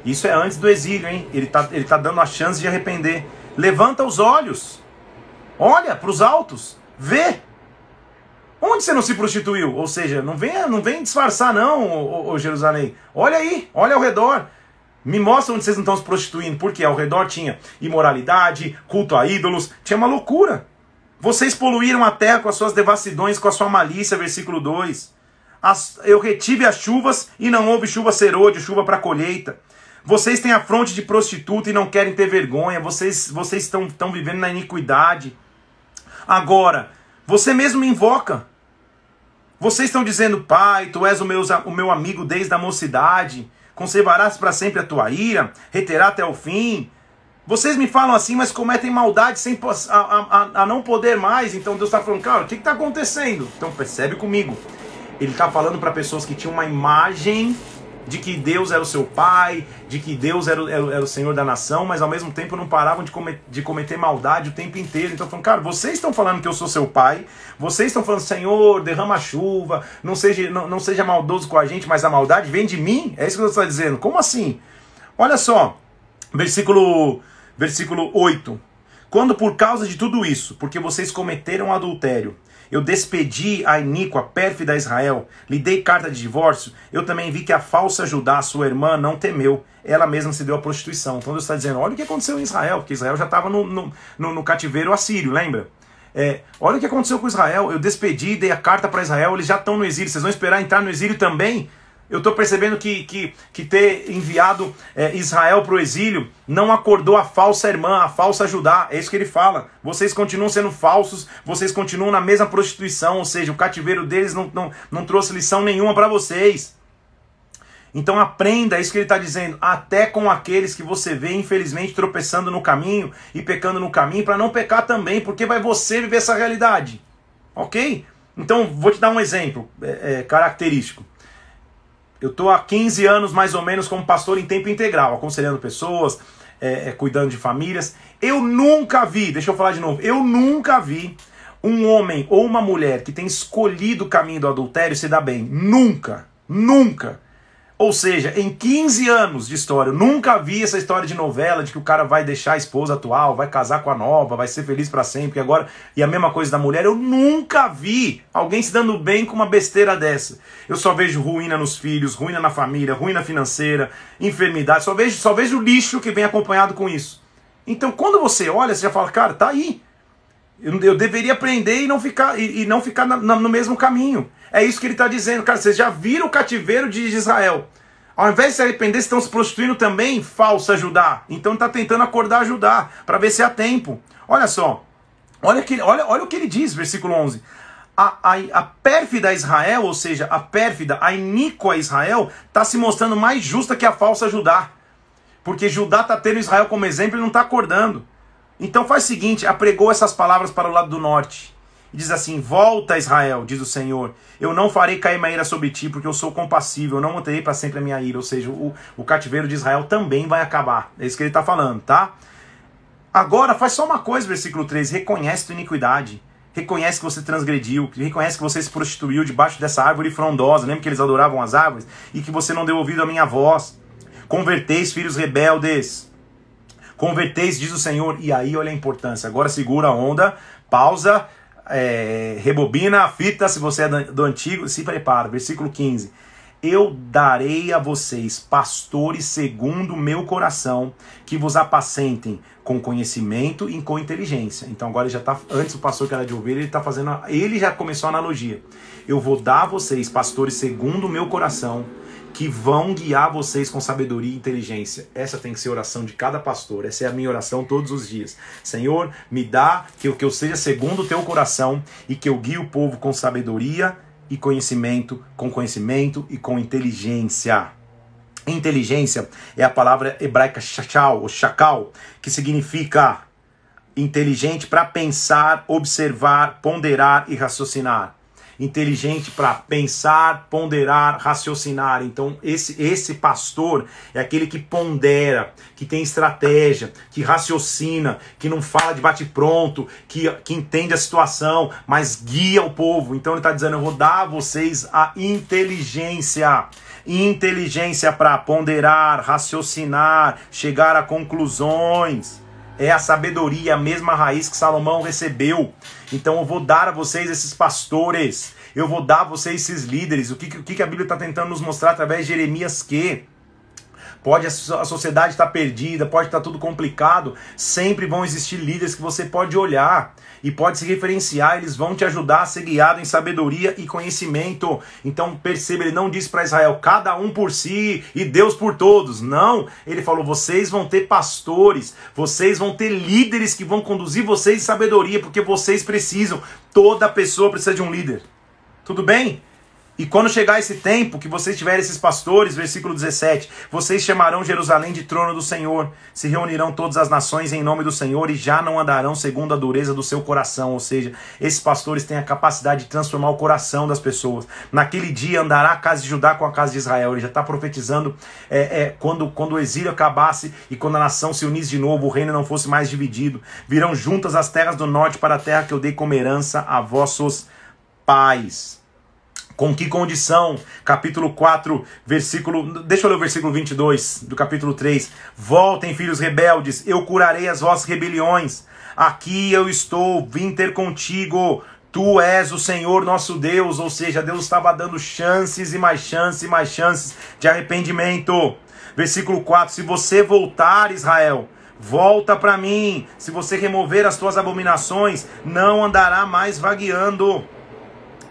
Isso é antes do exílio, hein? Ele está ele tá dando a chance de arrepender. Levanta os olhos. Olha para os altos. Vê. Onde você não se prostituiu? Ou seja, não vem, não vem disfarçar não, ô, Jerusalém. Olha aí, olha ao redor. Me mostra onde vocês não estão se prostituindo. Porque ao redor tinha imoralidade, culto a ídolos, tinha uma loucura. Vocês poluíram a terra com as suas devassidões, com a sua malícia, versículo 2. As, eu retive as chuvas e não houve chuva serôdio, chuva para colheita. Vocês têm a fronte de prostituta e não querem ter vergonha. Vocês, vocês estão, estão vivendo na iniquidade. Agora, você mesmo me invoca. Vocês estão dizendo, Pai, tu és o meu, o meu amigo desde a mocidade. Conservarás para sempre a tua ira, reterá até o fim. Vocês me falam assim, mas cometem maldade sem a, a, a não poder mais. Então Deus está falando, cara, o que está acontecendo? Então percebe comigo. Ele está falando para pessoas que tinham uma imagem de que Deus era o seu pai, de que Deus era, era, era o Senhor da nação, mas ao mesmo tempo não paravam de, comet, de cometer maldade o tempo inteiro. Então, falando, cara, vocês estão falando que eu sou seu pai, vocês estão falando, Senhor, derrama chuva, não seja, não, não seja maldoso com a gente, mas a maldade vem de mim? É isso que Deus está dizendo. Como assim? Olha só, versículo, versículo 8. Quando por causa de tudo isso, porque vocês cometeram adultério, eu despedi a iníqua, pérfida Israel, lhe dei carta de divórcio. Eu também vi que a falsa Judá, sua irmã, não temeu. Ela mesma se deu à prostituição. Então Deus está dizendo: olha o que aconteceu em Israel, porque Israel já estava no, no, no, no cativeiro assírio, lembra? É, olha o que aconteceu com Israel. Eu despedi, dei a carta para Israel, eles já estão no exílio. Vocês vão esperar entrar no exílio também? Eu estou percebendo que, que, que ter enviado é, Israel para o exílio não acordou a falsa irmã, a falsa Judá. É isso que ele fala. Vocês continuam sendo falsos, vocês continuam na mesma prostituição, ou seja, o cativeiro deles não, não, não trouxe lição nenhuma para vocês. Então aprenda, é isso que ele está dizendo, até com aqueles que você vê, infelizmente, tropeçando no caminho e pecando no caminho, para não pecar também, porque vai você viver essa realidade. Ok? Então, vou te dar um exemplo é, é, característico. Eu estou há 15 anos mais ou menos como pastor em tempo integral, aconselhando pessoas, é, é, cuidando de famílias. Eu nunca vi, deixa eu falar de novo, eu nunca vi um homem ou uma mulher que tem escolhido o caminho do adultério se dar bem. Nunca, nunca. Ou seja, em 15 anos de história, eu nunca vi essa história de novela de que o cara vai deixar a esposa atual, vai casar com a nova, vai ser feliz para sempre agora. E a mesma coisa da mulher, eu nunca vi alguém se dando bem com uma besteira dessa. Eu só vejo ruína nos filhos, ruína na família, ruína financeira, enfermidade, só vejo, só vejo lixo que vem acompanhado com isso. Então, quando você olha, você já fala, cara, tá aí. Eu, eu deveria aprender e não ficar, e, e não ficar na, na, no mesmo caminho. É isso que ele está dizendo, cara. Vocês já viram o cativeiro de Israel. Ao invés de se arrepender, estão se prostituindo também, falsa Judá. Então está tentando acordar Judá, para ver se há tempo. Olha só. Olha, que, olha, olha o que ele diz, versículo 11. A, a, a pérfida Israel, ou seja, a pérfida, a iníqua Israel, está se mostrando mais justa que a falsa Judá. Porque Judá está tendo Israel como exemplo e não está acordando. Então faz o seguinte, apregou essas palavras para o lado do norte. E diz assim: Volta, Israel, diz o Senhor. Eu não farei cair minha ira sobre ti, porque eu sou compassível, eu não manterei para sempre a minha ira. Ou seja, o, o cativeiro de Israel também vai acabar. É isso que ele está falando, tá? Agora, faz só uma coisa, versículo 3: reconhece tua iniquidade. Reconhece que você transgrediu, reconhece que você se prostituiu debaixo dessa árvore frondosa. Lembra que eles adoravam as árvores? E que você não deu ouvido à minha voz. Converteis, filhos rebeldes. Converteis, diz o Senhor. E aí, olha a importância. Agora segura a onda, pausa, é, rebobina a fita, se você é do antigo, se prepara. Versículo 15. Eu darei a vocês pastores segundo o meu coração, que vos apacentem com conhecimento e com inteligência. Então agora ele já está antes o pastor que era de ovelha, ele está fazendo, ele já começou a analogia. Eu vou dar a vocês pastores segundo o meu coração, que vão guiar vocês com sabedoria e inteligência. Essa tem que ser a oração de cada pastor. Essa é a minha oração todos os dias. Senhor, me dá que eu, que eu seja segundo o teu coração e que eu guie o povo com sabedoria e conhecimento, com conhecimento e com inteligência. Inteligência é a palavra hebraica shachal, ou shakal, que significa inteligente para pensar, observar, ponderar e raciocinar inteligente para pensar, ponderar, raciocinar. Então, esse, esse pastor é aquele que pondera, que tem estratégia, que raciocina, que não fala de bate-pronto, que, que entende a situação, mas guia o povo. Então, ele está dizendo: Eu vou dar a vocês a inteligência inteligência para ponderar, raciocinar, chegar a conclusões. É a sabedoria, a mesma raiz que Salomão recebeu. Então eu vou dar a vocês esses pastores, eu vou dar a vocês esses líderes. O que, o que a Bíblia está tentando nos mostrar através de Jeremias que pode a sociedade estar tá perdida, pode estar tá tudo complicado, sempre vão existir líderes que você pode olhar e pode se referenciar, eles vão te ajudar a ser guiado em sabedoria e conhecimento. Então perceba, ele não disse para Israel, cada um por si e Deus por todos. Não, ele falou, vocês vão ter pastores, vocês vão ter líderes que vão conduzir vocês em sabedoria, porque vocês precisam, toda pessoa precisa de um líder. Tudo bem? E quando chegar esse tempo que vocês tiverem esses pastores, versículo 17, vocês chamarão Jerusalém de trono do Senhor, se reunirão todas as nações em nome do Senhor e já não andarão segundo a dureza do seu coração. Ou seja, esses pastores têm a capacidade de transformar o coração das pessoas. Naquele dia andará a casa de Judá com a casa de Israel. Ele já está profetizando é, é, quando, quando o exílio acabasse e quando a nação se unisse de novo, o reino não fosse mais dividido. Virão juntas as terras do norte para a terra que eu dei como herança a vossos pais. Com que condição? Capítulo 4, versículo. Deixa eu ler o versículo 22 do capítulo 3. Voltem, filhos rebeldes, eu curarei as vossas rebeliões. Aqui eu estou, vim ter contigo. Tu és o Senhor nosso Deus. Ou seja, Deus estava dando chances e mais chances e mais chances de arrependimento. Versículo 4: Se você voltar, Israel, volta para mim. Se você remover as tuas abominações, não andará mais vagueando.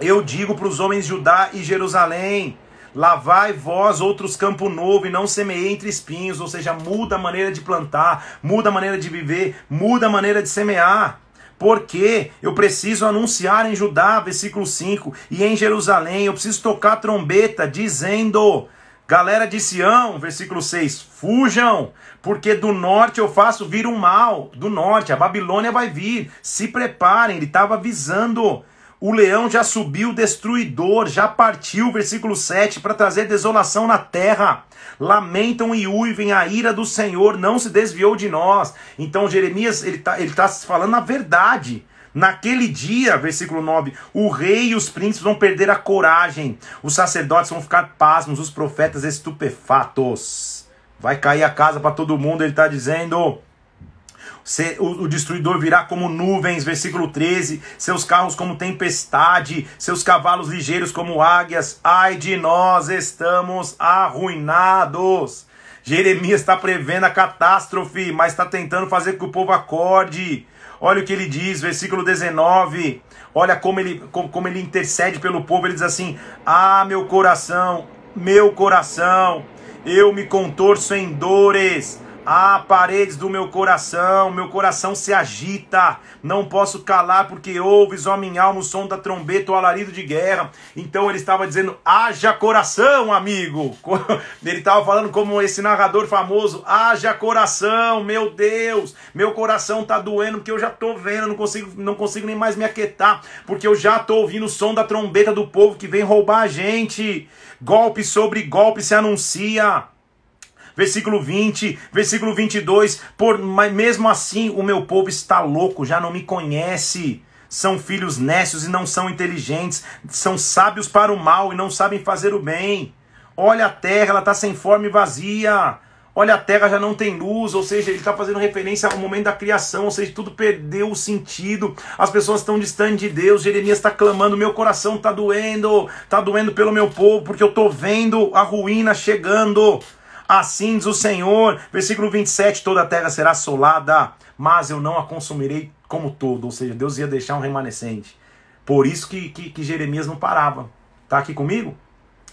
Eu digo para os homens de Judá e Jerusalém: Lavai vós outros campo novo e não semeei entre espinhos, ou seja, muda a maneira de plantar, muda a maneira de viver, muda a maneira de semear. Porque eu preciso anunciar em Judá, versículo 5, e em Jerusalém, eu preciso tocar trombeta, dizendo: Galera de Sião, versículo 6, fujam, porque do norte eu faço vir um mal. Do norte, a Babilônia vai vir. Se preparem, ele estava avisando. O leão já subiu destruidor, já partiu, versículo 7, para trazer desolação na terra. Lamentam e uivem, a ira do Senhor não se desviou de nós. Então Jeremias, ele está ele tá falando a verdade. Naquele dia, versículo 9, o rei e os príncipes vão perder a coragem, os sacerdotes vão ficar pasmos, os profetas estupefatos. Vai cair a casa para todo mundo, ele está dizendo o, destruidor virá como nuvens, versículo 13. Seus carros como tempestade, seus cavalos ligeiros como águias. Ai de nós, estamos arruinados. Jeremias está prevendo a catástrofe, mas está tentando fazer com que o povo acorde. Olha o que ele diz, versículo 19. Olha como ele, como, ele intercede pelo povo. Ele diz assim: Ah, meu coração, meu coração, eu me contorço em dores ah, paredes do meu coração, meu coração se agita, não posso calar, porque ouves, ó minha alma, o som da trombeta, o alarido de guerra. Então ele estava dizendo: haja coração, amigo. Ele estava falando como esse narrador famoso: haja coração, meu Deus, meu coração está doendo, porque eu já estou vendo, não consigo, não consigo nem mais me aquietar, porque eu já estou ouvindo o som da trombeta do povo que vem roubar a gente. Golpe sobre golpe se anuncia versículo 20, versículo 22, por, mas mesmo assim o meu povo está louco, já não me conhece. São filhos nécios e não são inteligentes, são sábios para o mal e não sabem fazer o bem. Olha a terra, ela está sem forma e vazia. Olha, a terra já não tem luz, ou seja, ele está fazendo referência ao momento da criação, ou seja, tudo perdeu o sentido, as pessoas estão distantes de Deus. Jeremias está clamando: meu coração está doendo, está doendo pelo meu povo, porque eu estou vendo a ruína chegando. Assim diz o Senhor, versículo 27, toda a terra será assolada, mas eu não a consumirei como todo, ou seja, Deus ia deixar um remanescente. Por isso que, que, que Jeremias não parava. Tá aqui comigo?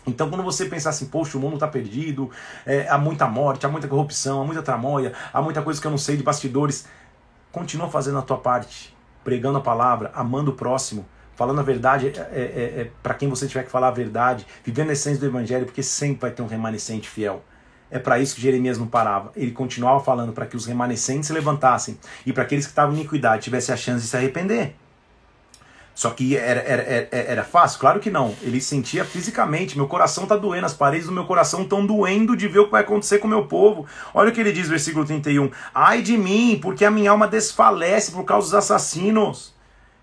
Então, quando você pensar assim, poxa, o mundo está perdido, é, há muita morte, há muita corrupção, há muita tramóia, há muita coisa que eu não sei de bastidores, continua fazendo a tua parte, pregando a palavra, amando o próximo, falando a verdade é, é, é, é para quem você tiver que falar a verdade, vivendo a essência do evangelho, porque sempre vai ter um remanescente fiel. É para isso que Jeremias não parava. Ele continuava falando para que os remanescentes se levantassem e para aqueles que estavam em iniquidade tivessem a chance de se arrepender. Só que era, era, era, fácil? Claro que não. Ele sentia fisicamente, meu coração está doendo, as paredes do meu coração estão doendo de ver o que vai acontecer com o meu povo. Olha o que ele diz, versículo 31. Ai de mim, porque a minha alma desfalece por causa dos assassinos.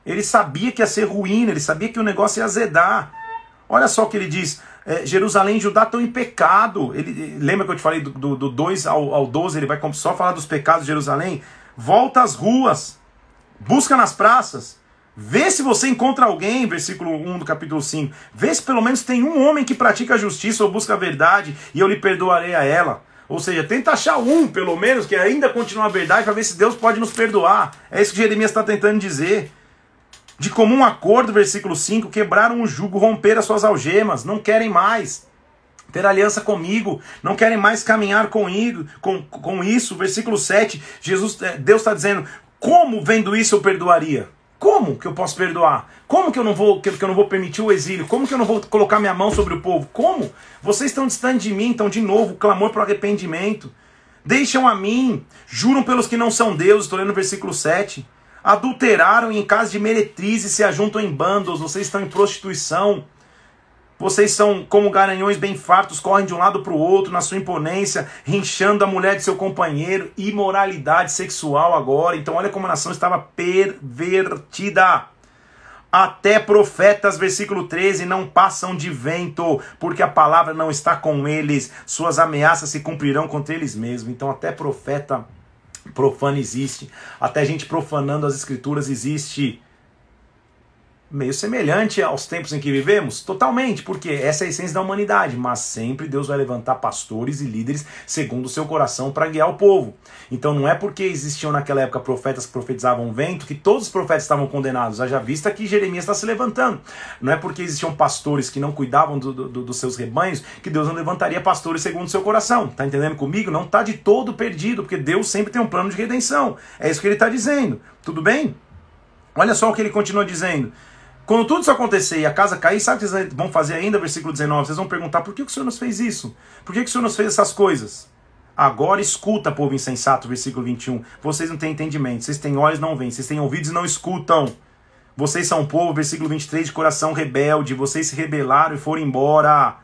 Ele sabia que ia ser ruim, ele sabia que o negócio ia azedar. Olha só o que ele diz. É, Jerusalém e Judá estão em pecado. Ele, lembra que eu te falei do, do, do 2 ao, ao 12, ele vai só falar dos pecados de Jerusalém? Volta às ruas, busca nas praças Vê se você encontra alguém, versículo 1 do capítulo 5. Vê se pelo menos tem um homem que pratica a justiça ou busca a verdade e eu lhe perdoarei a ela. Ou seja, tenta achar um, pelo menos, que ainda continua a verdade para ver se Deus pode nos perdoar. É isso que Jeremias está tentando dizer. De comum acordo, versículo 5, quebraram o jugo, romperam as suas algemas, não querem mais ter aliança comigo, não querem mais caminhar comigo, com, com isso. Versículo 7, Jesus, eh, Deus está dizendo: Como vendo isso eu perdoaria? Como que eu posso perdoar? Como que eu não vou que, eu não vou permitir o exílio? Como que eu não vou colocar minha mão sobre o povo? Como? Vocês estão distantes de mim, então de novo, clamor para arrependimento. Deixam a mim, juram pelos que não são deuses, estou lendo o versículo 7. Adulteraram e em casa de meretrizes se ajuntam em bandos, vocês estão em prostituição. Vocês são como garanhões bem fartos, correm de um lado para o outro na sua imponência, rinchando a mulher de seu companheiro, imoralidade sexual agora. Então, olha como a nação estava pervertida. Até profetas, versículo 13, não passam de vento, porque a palavra não está com eles, suas ameaças se cumprirão contra eles mesmos. Então, até profeta profano existe, até gente profanando as escrituras existe meio semelhante aos tempos em que vivemos? Totalmente, porque essa é a essência da humanidade, mas sempre Deus vai levantar pastores e líderes segundo o seu coração para guiar o povo. Então não é porque existiam naquela época profetas que profetizavam vento que todos os profetas estavam condenados, haja vista que Jeremias está se levantando. Não é porque existiam pastores que não cuidavam do, do, dos seus rebanhos que Deus não levantaria pastores segundo o seu coração. Tá entendendo comigo? Não está de todo perdido, porque Deus sempre tem um plano de redenção. É isso que ele está dizendo. Tudo bem? Olha só o que ele continua dizendo. Quando tudo isso acontecer e a casa cair, sabe o que vocês vão fazer ainda? Versículo 19. Vocês vão perguntar: por que o Senhor nos fez isso? Por que o Senhor nos fez essas coisas? Agora escuta, povo insensato, versículo 21. Vocês não têm entendimento, vocês têm olhos não veem, vocês têm ouvidos e não escutam. Vocês são povo, versículo 23, de coração rebelde, vocês se rebelaram e foram embora.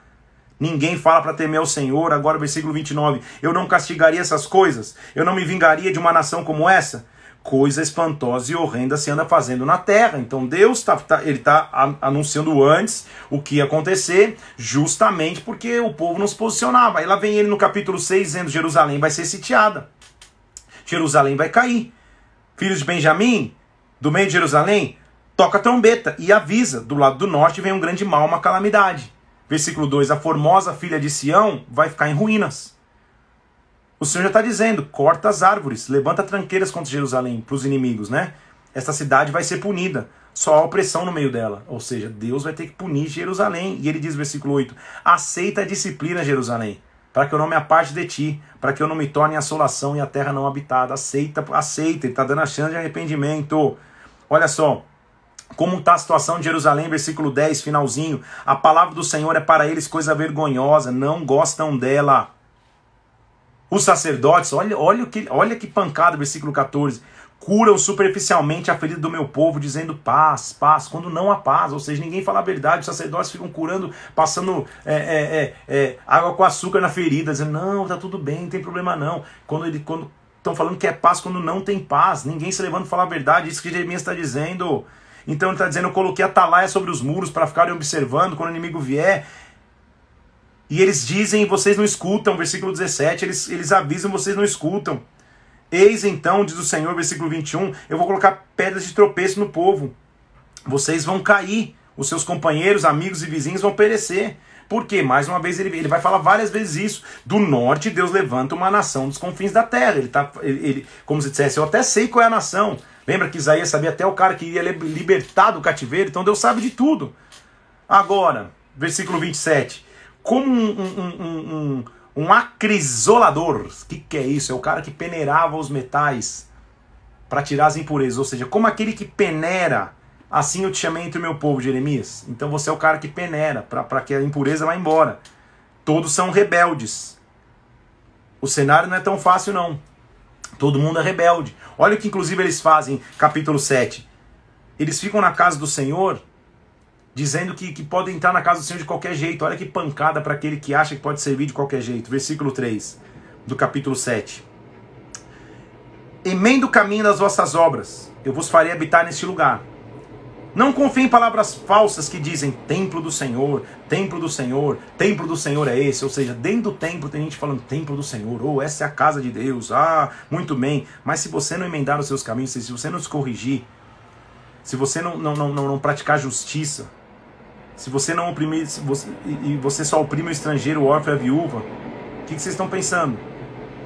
Ninguém fala para temer ao Senhor. Agora, versículo 29. Eu não castigaria essas coisas, eu não me vingaria de uma nação como essa coisa espantosa e horrenda se anda fazendo na terra. Então Deus tá, tá ele está anunciando antes o que ia acontecer, justamente porque o povo não se posicionava. Aí lá vem ele no capítulo 6 dizendo: Jerusalém vai ser sitiada, Jerusalém vai cair. Filhos de Benjamim, do meio de Jerusalém, toca a trombeta e avisa: do lado do norte vem um grande mal, uma calamidade. Versículo 2: A formosa filha de Sião vai ficar em ruínas. O Senhor já está dizendo: corta as árvores, levanta tranqueiras contra Jerusalém para os inimigos, né? Esta cidade vai ser punida. Só há opressão no meio dela. Ou seja, Deus vai ter que punir Jerusalém. E ele diz, versículo 8: Aceita a disciplina, Jerusalém, para que eu não me aparte de ti, para que eu não me torne assolação e a terra não habitada. Aceita, aceita. Ele está dando a chance de arrependimento. Olha só. Como está a situação de Jerusalém, versículo 10, finalzinho. A palavra do Senhor é para eles coisa vergonhosa, não gostam dela. Os sacerdotes, olha, olha, que, olha que pancada, versículo 14. Curam superficialmente a ferida do meu povo, dizendo paz, paz, quando não há paz. Ou seja, ninguém fala a verdade. Os sacerdotes ficam curando, passando é, é, é, é água com açúcar na ferida, dizendo, não, tá tudo bem, não tem problema não. Quando ele, quando estão falando que é paz quando não tem paz, ninguém se levanta a falar a verdade. Isso que Jeremias está dizendo. Então ele está dizendo: Eu coloquei a talaia sobre os muros para ficarem observando quando o inimigo vier. E eles dizem, vocês não escutam, versículo 17, eles, eles avisam, vocês não escutam. Eis então, diz o Senhor, versículo 21, eu vou colocar pedras de tropeço no povo. Vocês vão cair, os seus companheiros, amigos e vizinhos vão perecer. Por quê? Mais uma vez ele, ele vai falar várias vezes isso. Do norte, Deus levanta uma nação dos confins da terra. Ele tá, ele, ele, como se dissesse, eu até sei qual é a nação. Lembra que Isaías sabia até o cara que iria libertar do cativeiro? Então Deus sabe de tudo. Agora, versículo 27 como um, um, um, um, acrisolador. O que, que é isso? É o cara que peneirava os metais para tirar as impurezas. Ou seja, como aquele que peneira Assim eu te chamei entre o meu povo, Jeremias. Então você é o cara que peneira para que a impureza vá embora. Todos são rebeldes. O cenário não é tão fácil, não. Todo mundo é rebelde. Olha o que inclusive eles fazem, capítulo 7. Eles ficam na casa do Senhor, dizendo que, que podem entrar na casa do Senhor de qualquer jeito. Olha que pancada para aquele que acha que pode servir de qualquer jeito. Versículo 3 do capítulo 7. Emendo o caminho das vossas obras, eu vos farei habitar neste lugar. Não confie em palavras falsas que dizem templo do Senhor, templo do Senhor, templo do Senhor é esse. Ou seja, dentro do templo tem gente falando templo do Senhor, ou oh, essa é a casa de Deus. Ah, muito bem. Mas se você não emendar os seus caminhos, se você não se corrigir, se você não, não, não, não, praticar justiça, se você não oprimir, você, e você só oprime o estrangeiro, o órfão e a viúva, o que, que vocês estão pensando?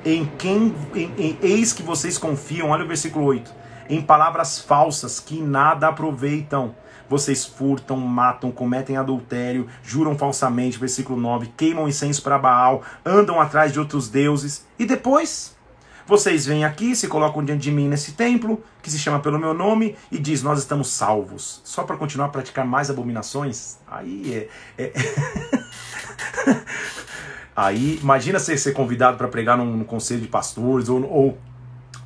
Em quem em, em, eis que vocês confiam, olha o versículo 8 em palavras falsas que nada aproveitam. Vocês furtam, matam, cometem adultério, juram falsamente, versículo 9, queimam incenso para Baal, andam atrás de outros deuses e depois vocês vêm aqui, se colocam diante de mim nesse templo, que se chama pelo meu nome, e diz: Nós estamos salvos. Só para continuar a praticar mais abominações? Aí é. é... Aí, imagina você ser convidado para pregar num, num, conselho de pastores ou, ou,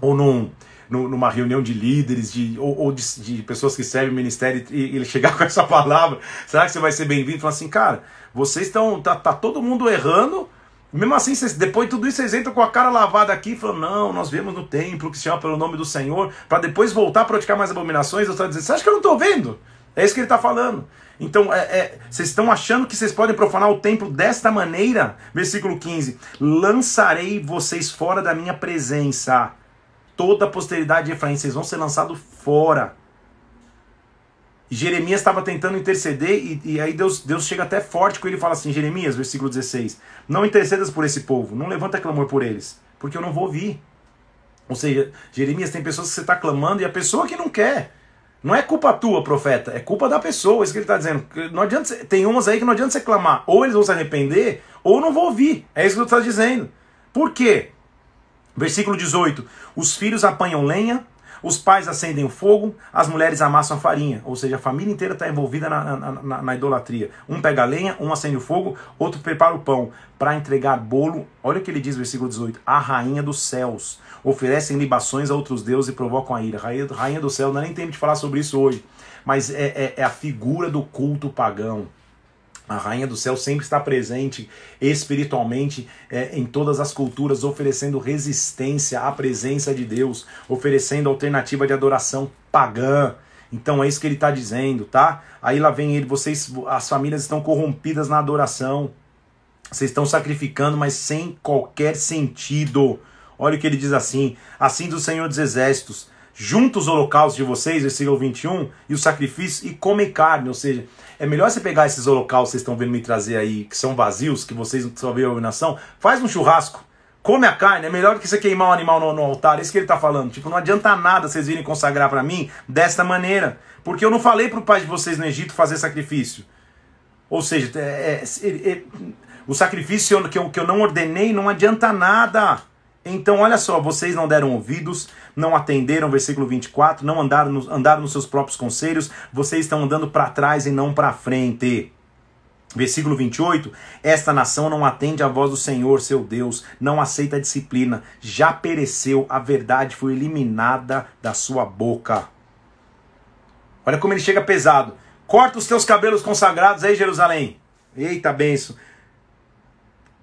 ou num, numa reunião de líderes, de, ou, ou de, de, pessoas que servem o ministério, e ele chegar com essa palavra, será que você vai ser bem-vindo? Falar assim, cara, vocês estão. Tá, tá todo mundo errando. Mesmo assim, vocês, depois de tudo isso, vocês entram com a cara lavada aqui falam: Não, nós viemos no templo que se chama pelo nome do Senhor, para depois voltar a praticar mais abominações. Eu estou dizendo: Você acha que eu não estou vendo? É isso que ele está falando. Então, é, é, vocês estão achando que vocês podem profanar o templo desta maneira? Versículo 15: Lançarei vocês fora da minha presença toda a posteridade de Efraim, vocês vão ser lançados fora. Jeremias estava tentando interceder, e, e, aí Deus, Deus chega até forte com ele e fala assim: Jeremias, versículo 16: Não intercedas por esse povo, não levanta clamor por eles, porque eu não vou ouvir. Ou seja, Jeremias, tem pessoas que você está clamando e a pessoa que não quer. Não é culpa tua, profeta, é culpa da pessoa, isso que ele está dizendo. Não adianta, tem umas aí que não adianta você clamar, ou eles vão se arrepender, ou não vou ouvir. É isso que ele está dizendo. Por quê? Versículo 18: Os filhos apanham lenha, os pais acendem o fogo, as mulheres amassam a farinha. Ou seja, a família inteira está envolvida na, na, na, na, idolatria. Um pega a lenha, um acende o fogo, outro prepara o pão para entregar bolo. Olha o que ele diz, versículo 18: A rainha dos céus. Oferecem libações a outros deuses e provocam a ira. Rainha, rainha do céu, não é nem tempo de falar sobre isso hoje, mas é, é, é a figura do culto pagão. A rainha do céu sempre está presente espiritualmente é, em todas as culturas, oferecendo resistência à presença de Deus, oferecendo alternativa de adoração pagã. Então é isso que ele está dizendo, tá? Aí lá vem ele, vocês, as famílias estão corrompidas na adoração, vocês estão sacrificando, mas sem qualquer sentido. Olha o que ele diz assim: assim do Senhor dos Exércitos, juntos os holocaustos de vocês, versículo 21, e o sacrifício, e comem carne, ou seja, é melhor você pegar esses holocaustos que vocês estão vendo me trazer aí, que são vazios, que vocês só veem a abominação, faz um churrasco, come a carne, é melhor do que você queimar um animal no, no altar, é isso que ele está falando. Tipo, não adianta nada vocês virem consagrar para mim desta maneira, porque eu não falei para o pai de vocês no Egito fazer sacrifício. Ou seja, é, é, é, o sacrifício que eu, que eu não ordenei não adianta nada. Então, olha só, vocês não deram ouvidos, não atenderam, versículo 24, não andaram, no, andaram nos seus próprios conselhos, vocês estão andando para trás e não para frente. Versículo 28, esta nação não atende à voz do Senhor, seu Deus, não aceita a disciplina, já pereceu, a verdade foi eliminada da sua boca. Olha como ele chega pesado. Corta os teus cabelos consagrados aí, Jerusalém. Eita benção.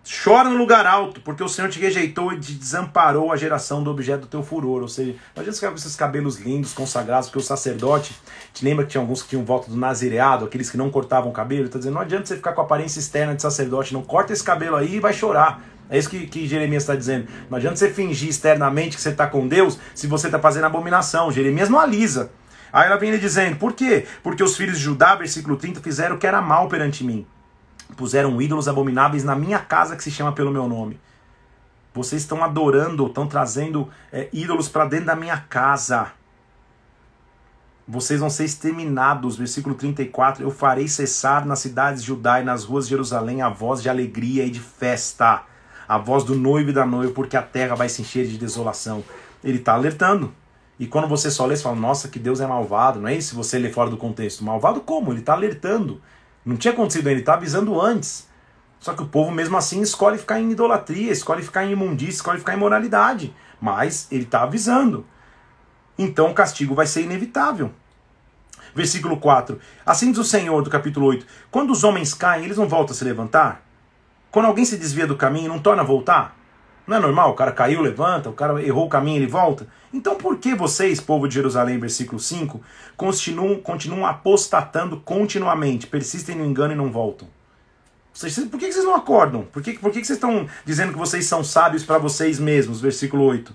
Chora no lugar alto, porque o Senhor te rejeitou e te desamparou a geração do objeto do teu furor. Ou seja, imagina você ficar com esses cabelos lindos, consagrados, porque o sacerdote, te lembra que tinha alguns que tinham voto do nazireado, aqueles que não cortavam o cabelo? Está dizendo, não adianta você ficar com a aparência externa de sacerdote, não corta esse cabelo aí e vai chorar. É isso que, que Jeremias está dizendo. Não adianta você fingir externamente que você está com Deus se você está fazendo abominação. Jeremias não alisa. Aí ela vem ele dizendo, por quê? Porque os filhos de Judá, versículo 30, fizeram o que era mal perante mim puseram ídolos abomináveis na minha casa que se chama pelo meu nome. Vocês estão adorando, estão trazendo é, ídolos para dentro da minha casa. Vocês vão ser exterminados. Versículo 34. Eu farei cessar nas cidades de Judá e nas ruas de Jerusalém a voz de alegria e de festa, a voz do noivo e da noiva, porque a terra vai se encher de desolação. Ele está alertando. E quando você só lê, você fala, nossa, que Deus é malvado. Não é isso se você lê fora do contexto. Malvado como? Ele está alertando. Não tinha acontecido ainda, ele está avisando antes. Só que o povo, mesmo assim, escolhe ficar em idolatria, escolhe ficar em imundícia, escolhe ficar em moralidade. Mas ele está avisando. Então o castigo vai ser inevitável. Versículo 4. Assim diz o Senhor, do capítulo 8: Quando os homens caem, eles não voltam a se levantar? Quando alguém se desvia do caminho, não torna a voltar? Não é normal? O cara caiu, levanta, o cara errou o caminho, ele volta. Então por que vocês, povo de Jerusalém, versículo 5, continuam, continuam apostatando continuamente, persistem no engano e não voltam? Por que vocês não acordam? Por que, por que vocês estão dizendo que vocês são sábios para vocês mesmos? Versículo 8.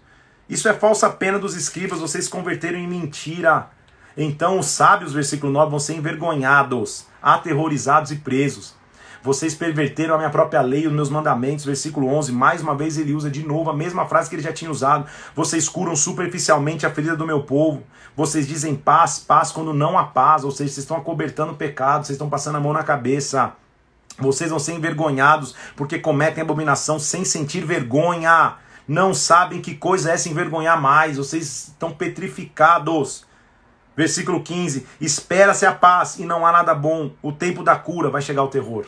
Isso é falsa pena dos escribas, vocês se converteram em mentira. Então os sábios, versículo 9, vão ser envergonhados, aterrorizados e presos. Vocês perverteram a minha própria lei, os meus mandamentos. Versículo 11. Mais uma vez ele usa de novo a mesma frase que ele já tinha usado. Vocês curam superficialmente a ferida do meu povo. Vocês dizem paz, paz quando não há paz. Ou seja, vocês estão acobertando o pecado, vocês estão passando a mão na cabeça. Vocês vão ser envergonhados porque cometem abominação sem sentir vergonha. Não sabem que coisa é se envergonhar mais. Vocês estão petrificados. Versículo 15: Espera-se a paz e não há nada bom. O tempo da cura vai chegar o terror.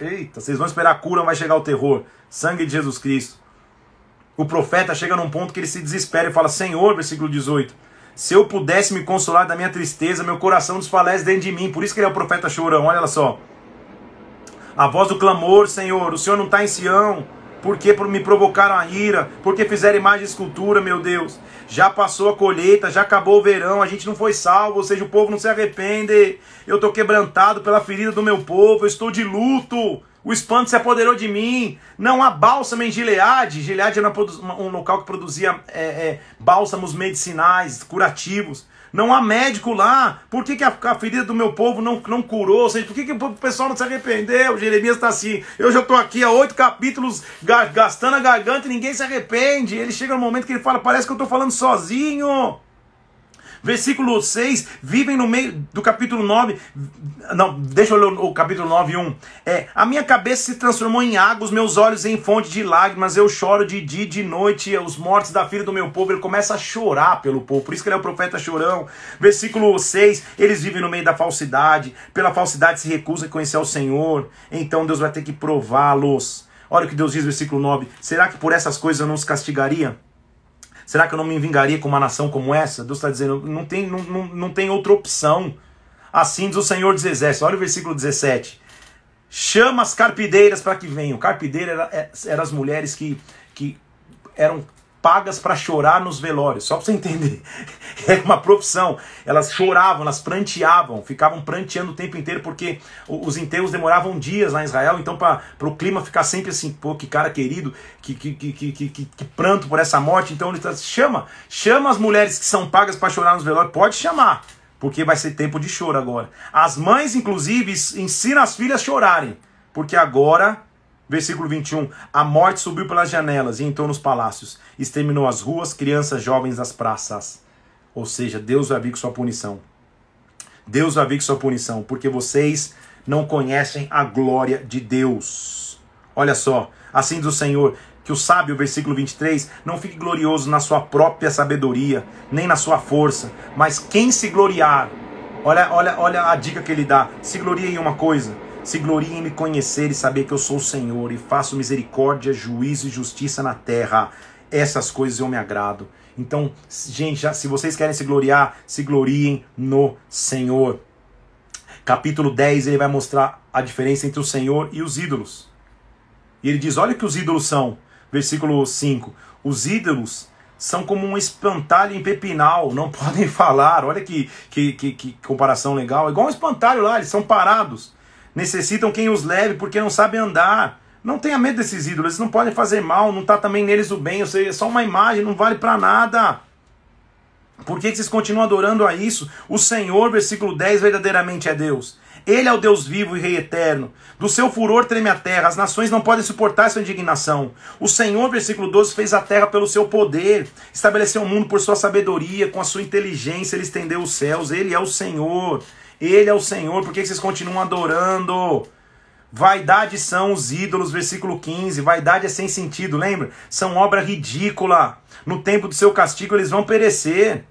Eita, vocês vão esperar a cura, vai chegar o terror. Sangue de Jesus Cristo. O profeta chega num ponto que ele se desespera e fala: Senhor, versículo 18, se eu pudesse me consolar da minha tristeza, meu coração desfalece dentro de mim. Por isso que ele é o profeta chorão, olha só. A voz do clamor, Senhor, o Senhor não está em Sião. Porque me provocaram a ira, porque fizeram imagem de escultura, meu Deus. Já passou a colheita, já acabou o verão, a gente não foi salvo, ou seja, o povo não se arrepende. Eu estou quebrantado pela ferida do meu povo, eu estou de luto. O espanto se apoderou de mim. Não há bálsamo em Gileade. Gileade era um local que produzia é, é, bálsamos medicinais, curativos. Não há médico lá. Por que, que a, a, ferida do meu povo não, não curou? Ou seja, por que, que o pessoal não se arrependeu? Jeremias está assim. Eu já estou aqui há oito capítulos gastando a garganta e ninguém se arrepende. Ele chega no momento que ele fala: parece que eu estou falando sozinho. Versículo 6, vivem no meio do capítulo 9. Não, deixa eu ler o capítulo 9, 1. É, a minha cabeça se transformou em água, os meus olhos em fonte de lágrimas, eu choro de dia e de noite, os mortos da filha do meu povo. Ele começa a chorar pelo povo, por isso que ele é o profeta chorão. Versículo 6, eles vivem no meio da falsidade, pela falsidade se recusam a conhecer o Senhor, então Deus vai ter que prová-los. Olha o que Deus diz no versículo 9: será que por essas coisas eu não os castigaria? Será que eu não me vingaria com uma nação como essa? Deus está dizendo, não tem, não, não, não tem outra opção. Assim diz o Senhor dos Exércitos. Olha o versículo 17. Chama as carpideiras para que venham. Carpideira eram era, era as mulheres que, que eram pagas para chorar nos velórios, só para você entender. É uma profissão. Elas choravam, elas pranteavam, ficavam pranteando o tempo inteiro, porque os enterros demoravam dias lá em Israel, então para o clima ficar sempre assim, pô, que cara querido, que, que, que, que, que, que pranto por essa morte. Então ele tá, chama, chama as mulheres que são pagas para chorar nos velórios, pode chamar, porque vai ser tempo de choro agora. As mães, inclusive, ensinam as filhas a chorarem, porque agora Versículo 21. A morte subiu pelas janelas e entrou nos palácios. Exterminou as ruas, crianças, jovens das praças. Ou seja, Deus vai vir com sua punição. Deus vai vir com sua punição, porque vocês não conhecem a glória de Deus. Olha só, assim diz o Senhor, que o sábio, versículo 23, não fique glorioso na sua própria sabedoria, nem na sua força, mas quem se gloriar, olha, olha, olha a dica que ele dá, se gloria em uma coisa, se glorie em me conhecer e saber que eu sou o Senhor e faço misericórdia, juízo e justiça na terra. Essas coisas eu me agrado. Então, gente, já, se vocês querem se gloriar, se gloriem no Senhor. Capítulo 10, ele vai mostrar a diferença entre o Senhor e os ídolos. E ele diz: olha que os ídolos são. Versículo 5: Os ídolos são como um espantalho em pepinal, não podem falar. Olha que, que, que, que comparação legal. É igual um espantalho lá, eles são parados necessitam quem os leve porque não sabem andar. Não tenha medo desses ídolos, eles não podem fazer mal, não está também neles o bem, ou seja, é só uma imagem, não vale para nada. Por que, que vocês continuam adorando a isso? O Senhor, versículo 10, verdadeiramente é Deus. Ele é o Deus vivo e Rei eterno. Do seu furor treme a terra, as nações não podem suportar sua indignação. O Senhor, versículo 12, fez a terra pelo seu poder, estabeleceu o mundo por sua sabedoria, com a sua inteligência ele estendeu os céus. Ele é o Senhor. Ele é o Senhor, por que vocês continuam adorando? Vaidade são os ídolos, versículo 15. Vaidade é sem sentido, lembra? São obra ridícula. No tempo do seu castigo eles vão perecer.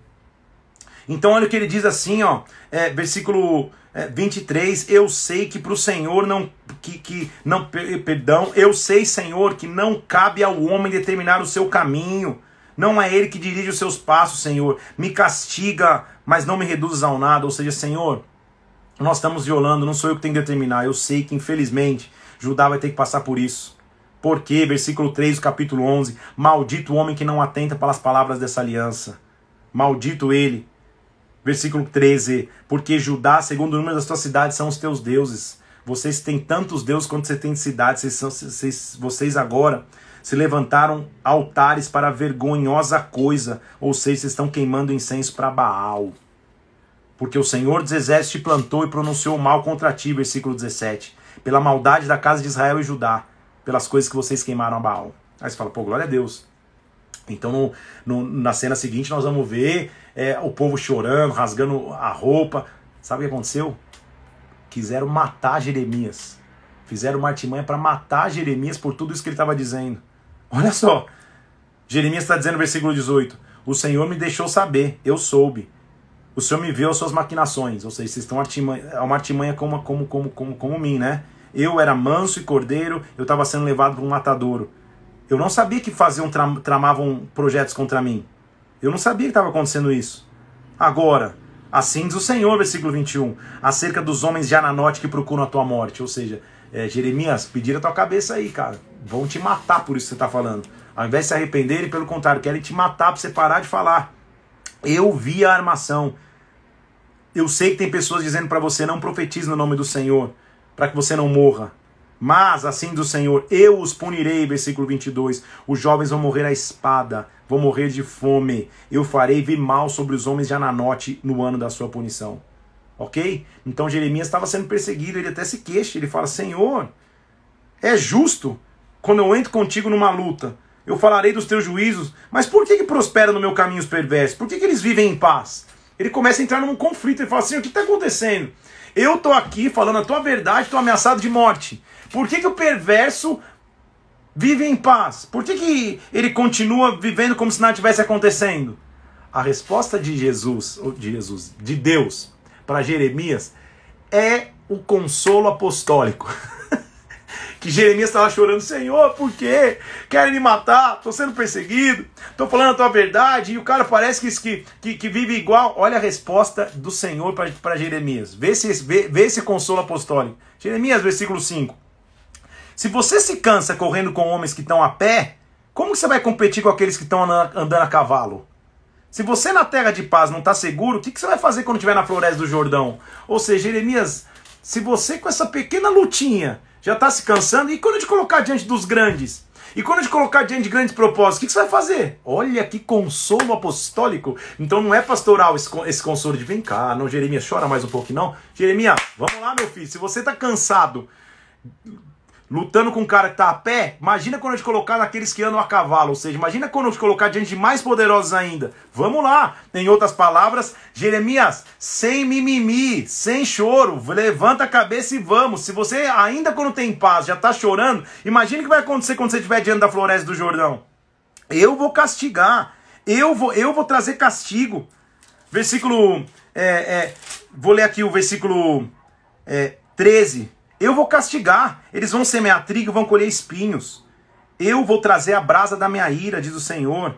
Então olha o que ele diz assim, ó, é, versículo é, 23, eu sei que para o Senhor não que, que não perdão, eu sei, Senhor, que não cabe ao homem determinar o seu caminho. Não é ele que dirige os seus passos, Senhor. Me castiga, mas não me reduzas ao nada. Ou seja, Senhor, nós estamos violando, não sou eu que tenho que determinar. Eu sei que, infelizmente, Judá vai ter que passar por isso. Porque, versículo 3 do capítulo 11: Maldito o homem que não atenta para as palavras dessa aliança. Maldito ele. Versículo 13: Porque Judá, segundo o número das tuas cidades, são os teus deuses. Vocês têm tantos deuses quanto você tem cidades. Vocês, vocês, vocês agora se levantaram altares para vergonhosa coisa, ou seja, vocês estão queimando incenso para Baal. Porque o Senhor dos Exércitos plantou e pronunciou mal contra ti, versículo 17, pela maldade da casa de Israel e Judá, pelas coisas que vocês queimaram a Baal. Aí você fala, pô, glória a Deus. Então, no, no, na cena seguinte, nós vamos ver é, o povo chorando, rasgando a roupa. Sabe o que aconteceu? Quiseram matar Jeremias. Fizeram uma artimanha para matar Jeremias por tudo isso que ele estava dizendo. Olha só. Jeremias está dizendo versículo 18: O Senhor me deixou saber, eu soube. O Senhor me viu as suas maquinações. Ou seja, vocês estão artimanha, é uma artimanha como, como, como, como, como mim, né? Eu era manso e cordeiro, eu estava sendo levado para um matadouro. Eu não sabia que faziam, tramavam projetos contra mim. Eu não sabia que estava acontecendo isso. Agora, assim diz o Senhor, versículo 21, acerca dos homens de Ananote que procuram a tua morte. Ou seja, é, Jeremias, pedir a tua cabeça aí, cara. Vão te matar por isso que você está falando. Ao invés de se arrependerem, pelo contrário, querem te matar para você parar de falar. Eu vi a armação. Eu sei que tem pessoas dizendo para você não profetize no nome do Senhor, para que você não morra. Mas, assim do Senhor, eu os punirei, versículo 22. Os jovens vão morrer à espada, vão morrer de fome. Eu farei vir mal sobre os homens de Ananote no ano da sua punição. Ok? Então Jeremias estava sendo perseguido, ele até se queixa, ele fala: Senhor, é justo quando eu entro contigo numa luta, eu falarei dos teus juízos, mas por que, que prospera no meu caminho os perversos? Por que, que eles vivem em paz? Ele começa a entrar num conflito, ele fala assim: o que está acontecendo? Eu estou aqui falando a tua verdade, estou ameaçado de morte. Por que, que o perverso vive em paz? Por que, que ele continua vivendo como se nada tivesse acontecendo? A resposta de Jesus, de Jesus, de Deus, para Jeremias é o consolo apostólico. que Jeremias estava chorando, Senhor, por quê? Querem me matar, estou sendo perseguido, estou falando a tua verdade, e o cara parece que, que, que vive igual. Olha a resposta do Senhor para Jeremias. Vê, se, vê, vê esse consolo apostólico. Jeremias, versículo 5. Se você se cansa correndo com homens que estão a pé, como você vai competir com aqueles que estão andando a cavalo? Se você na terra de paz não está seguro, o que, que você vai fazer quando estiver na floresta do Jordão? Ou seja, Jeremias, se você com essa pequena lutinha já está se cansando, e quando eu te colocar diante dos grandes? E quando eu te colocar diante de grandes propósitos, o que, que você vai fazer? Olha que consolo apostólico. Então não é pastoral esse, esse consolo de vem cá, não, Jeremias, chora mais um pouco, não. Jeremias, vamos lá, meu filho. Se você está cansado, lutando com um cara que tá a pé, imagina quando eu te colocar naqueles que andam a cavalo, ou seja, imagina quando eu te colocar diante de mais poderosos ainda. Vamos lá. Em outras palavras, Jeremias, sem mimimi, sem choro, levanta a cabeça e vamos. Se você ainda quando tem paz já tá chorando, imagina o que vai acontecer quando você estiver diante da floresta do Jordão. Eu vou castigar, eu vou, eu vou trazer castigo. Versículo, é, é, vou ler aqui o versículo é, 13. Eu vou castigar. Eles vão semear trigo vão colher espinhos. Eu vou trazer a brasa da minha ira, diz o Senhor.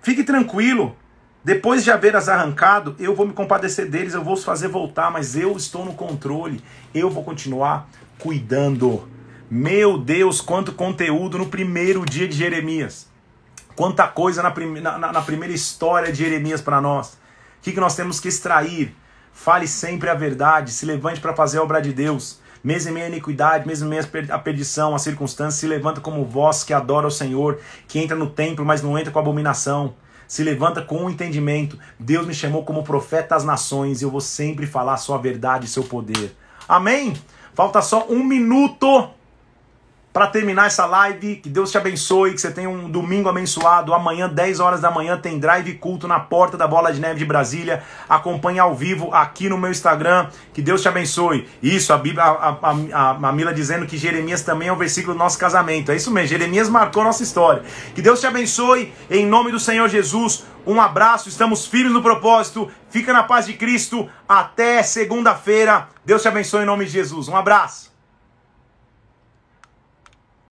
Fique tranquilo. Depois de haver-as arrancado, eu vou me compadecer deles, eu vou os fazer voltar, mas eu estou no controle. Eu vou continuar cuidando. Meu Deus, quanto conteúdo no primeiro dia de Jeremias. Quanta coisa na, na, na primeira história de Jeremias para nós. O que, que nós temos que extrair? Fale sempre a verdade, se levante para fazer a obra de Deus. Mesmo em meio à iniquidade, mesmo em meio à perdição, à circunstância, se levanta como voz que adora o Senhor, que entra no templo, mas não entra com abominação. Se levanta com o entendimento. Deus me chamou como profeta às nações e eu vou sempre falar a sua verdade e seu poder. Amém? Falta só um minuto para terminar essa live, que Deus te abençoe, que você tenha um domingo abençoado. Amanhã, 10 horas da manhã, tem drive culto na porta da Bola de Neve de Brasília. Acompanhe ao vivo aqui no meu Instagram. Que Deus te abençoe. Isso, a Bíblia, a, a, a, a Mila dizendo que Jeremias também é um versículo do nosso casamento. É isso mesmo, Jeremias marcou nossa história. Que Deus te abençoe, em nome do Senhor Jesus. Um abraço, estamos firmes no propósito. Fica na paz de Cristo. Até segunda-feira. Deus te abençoe em nome de Jesus. Um abraço.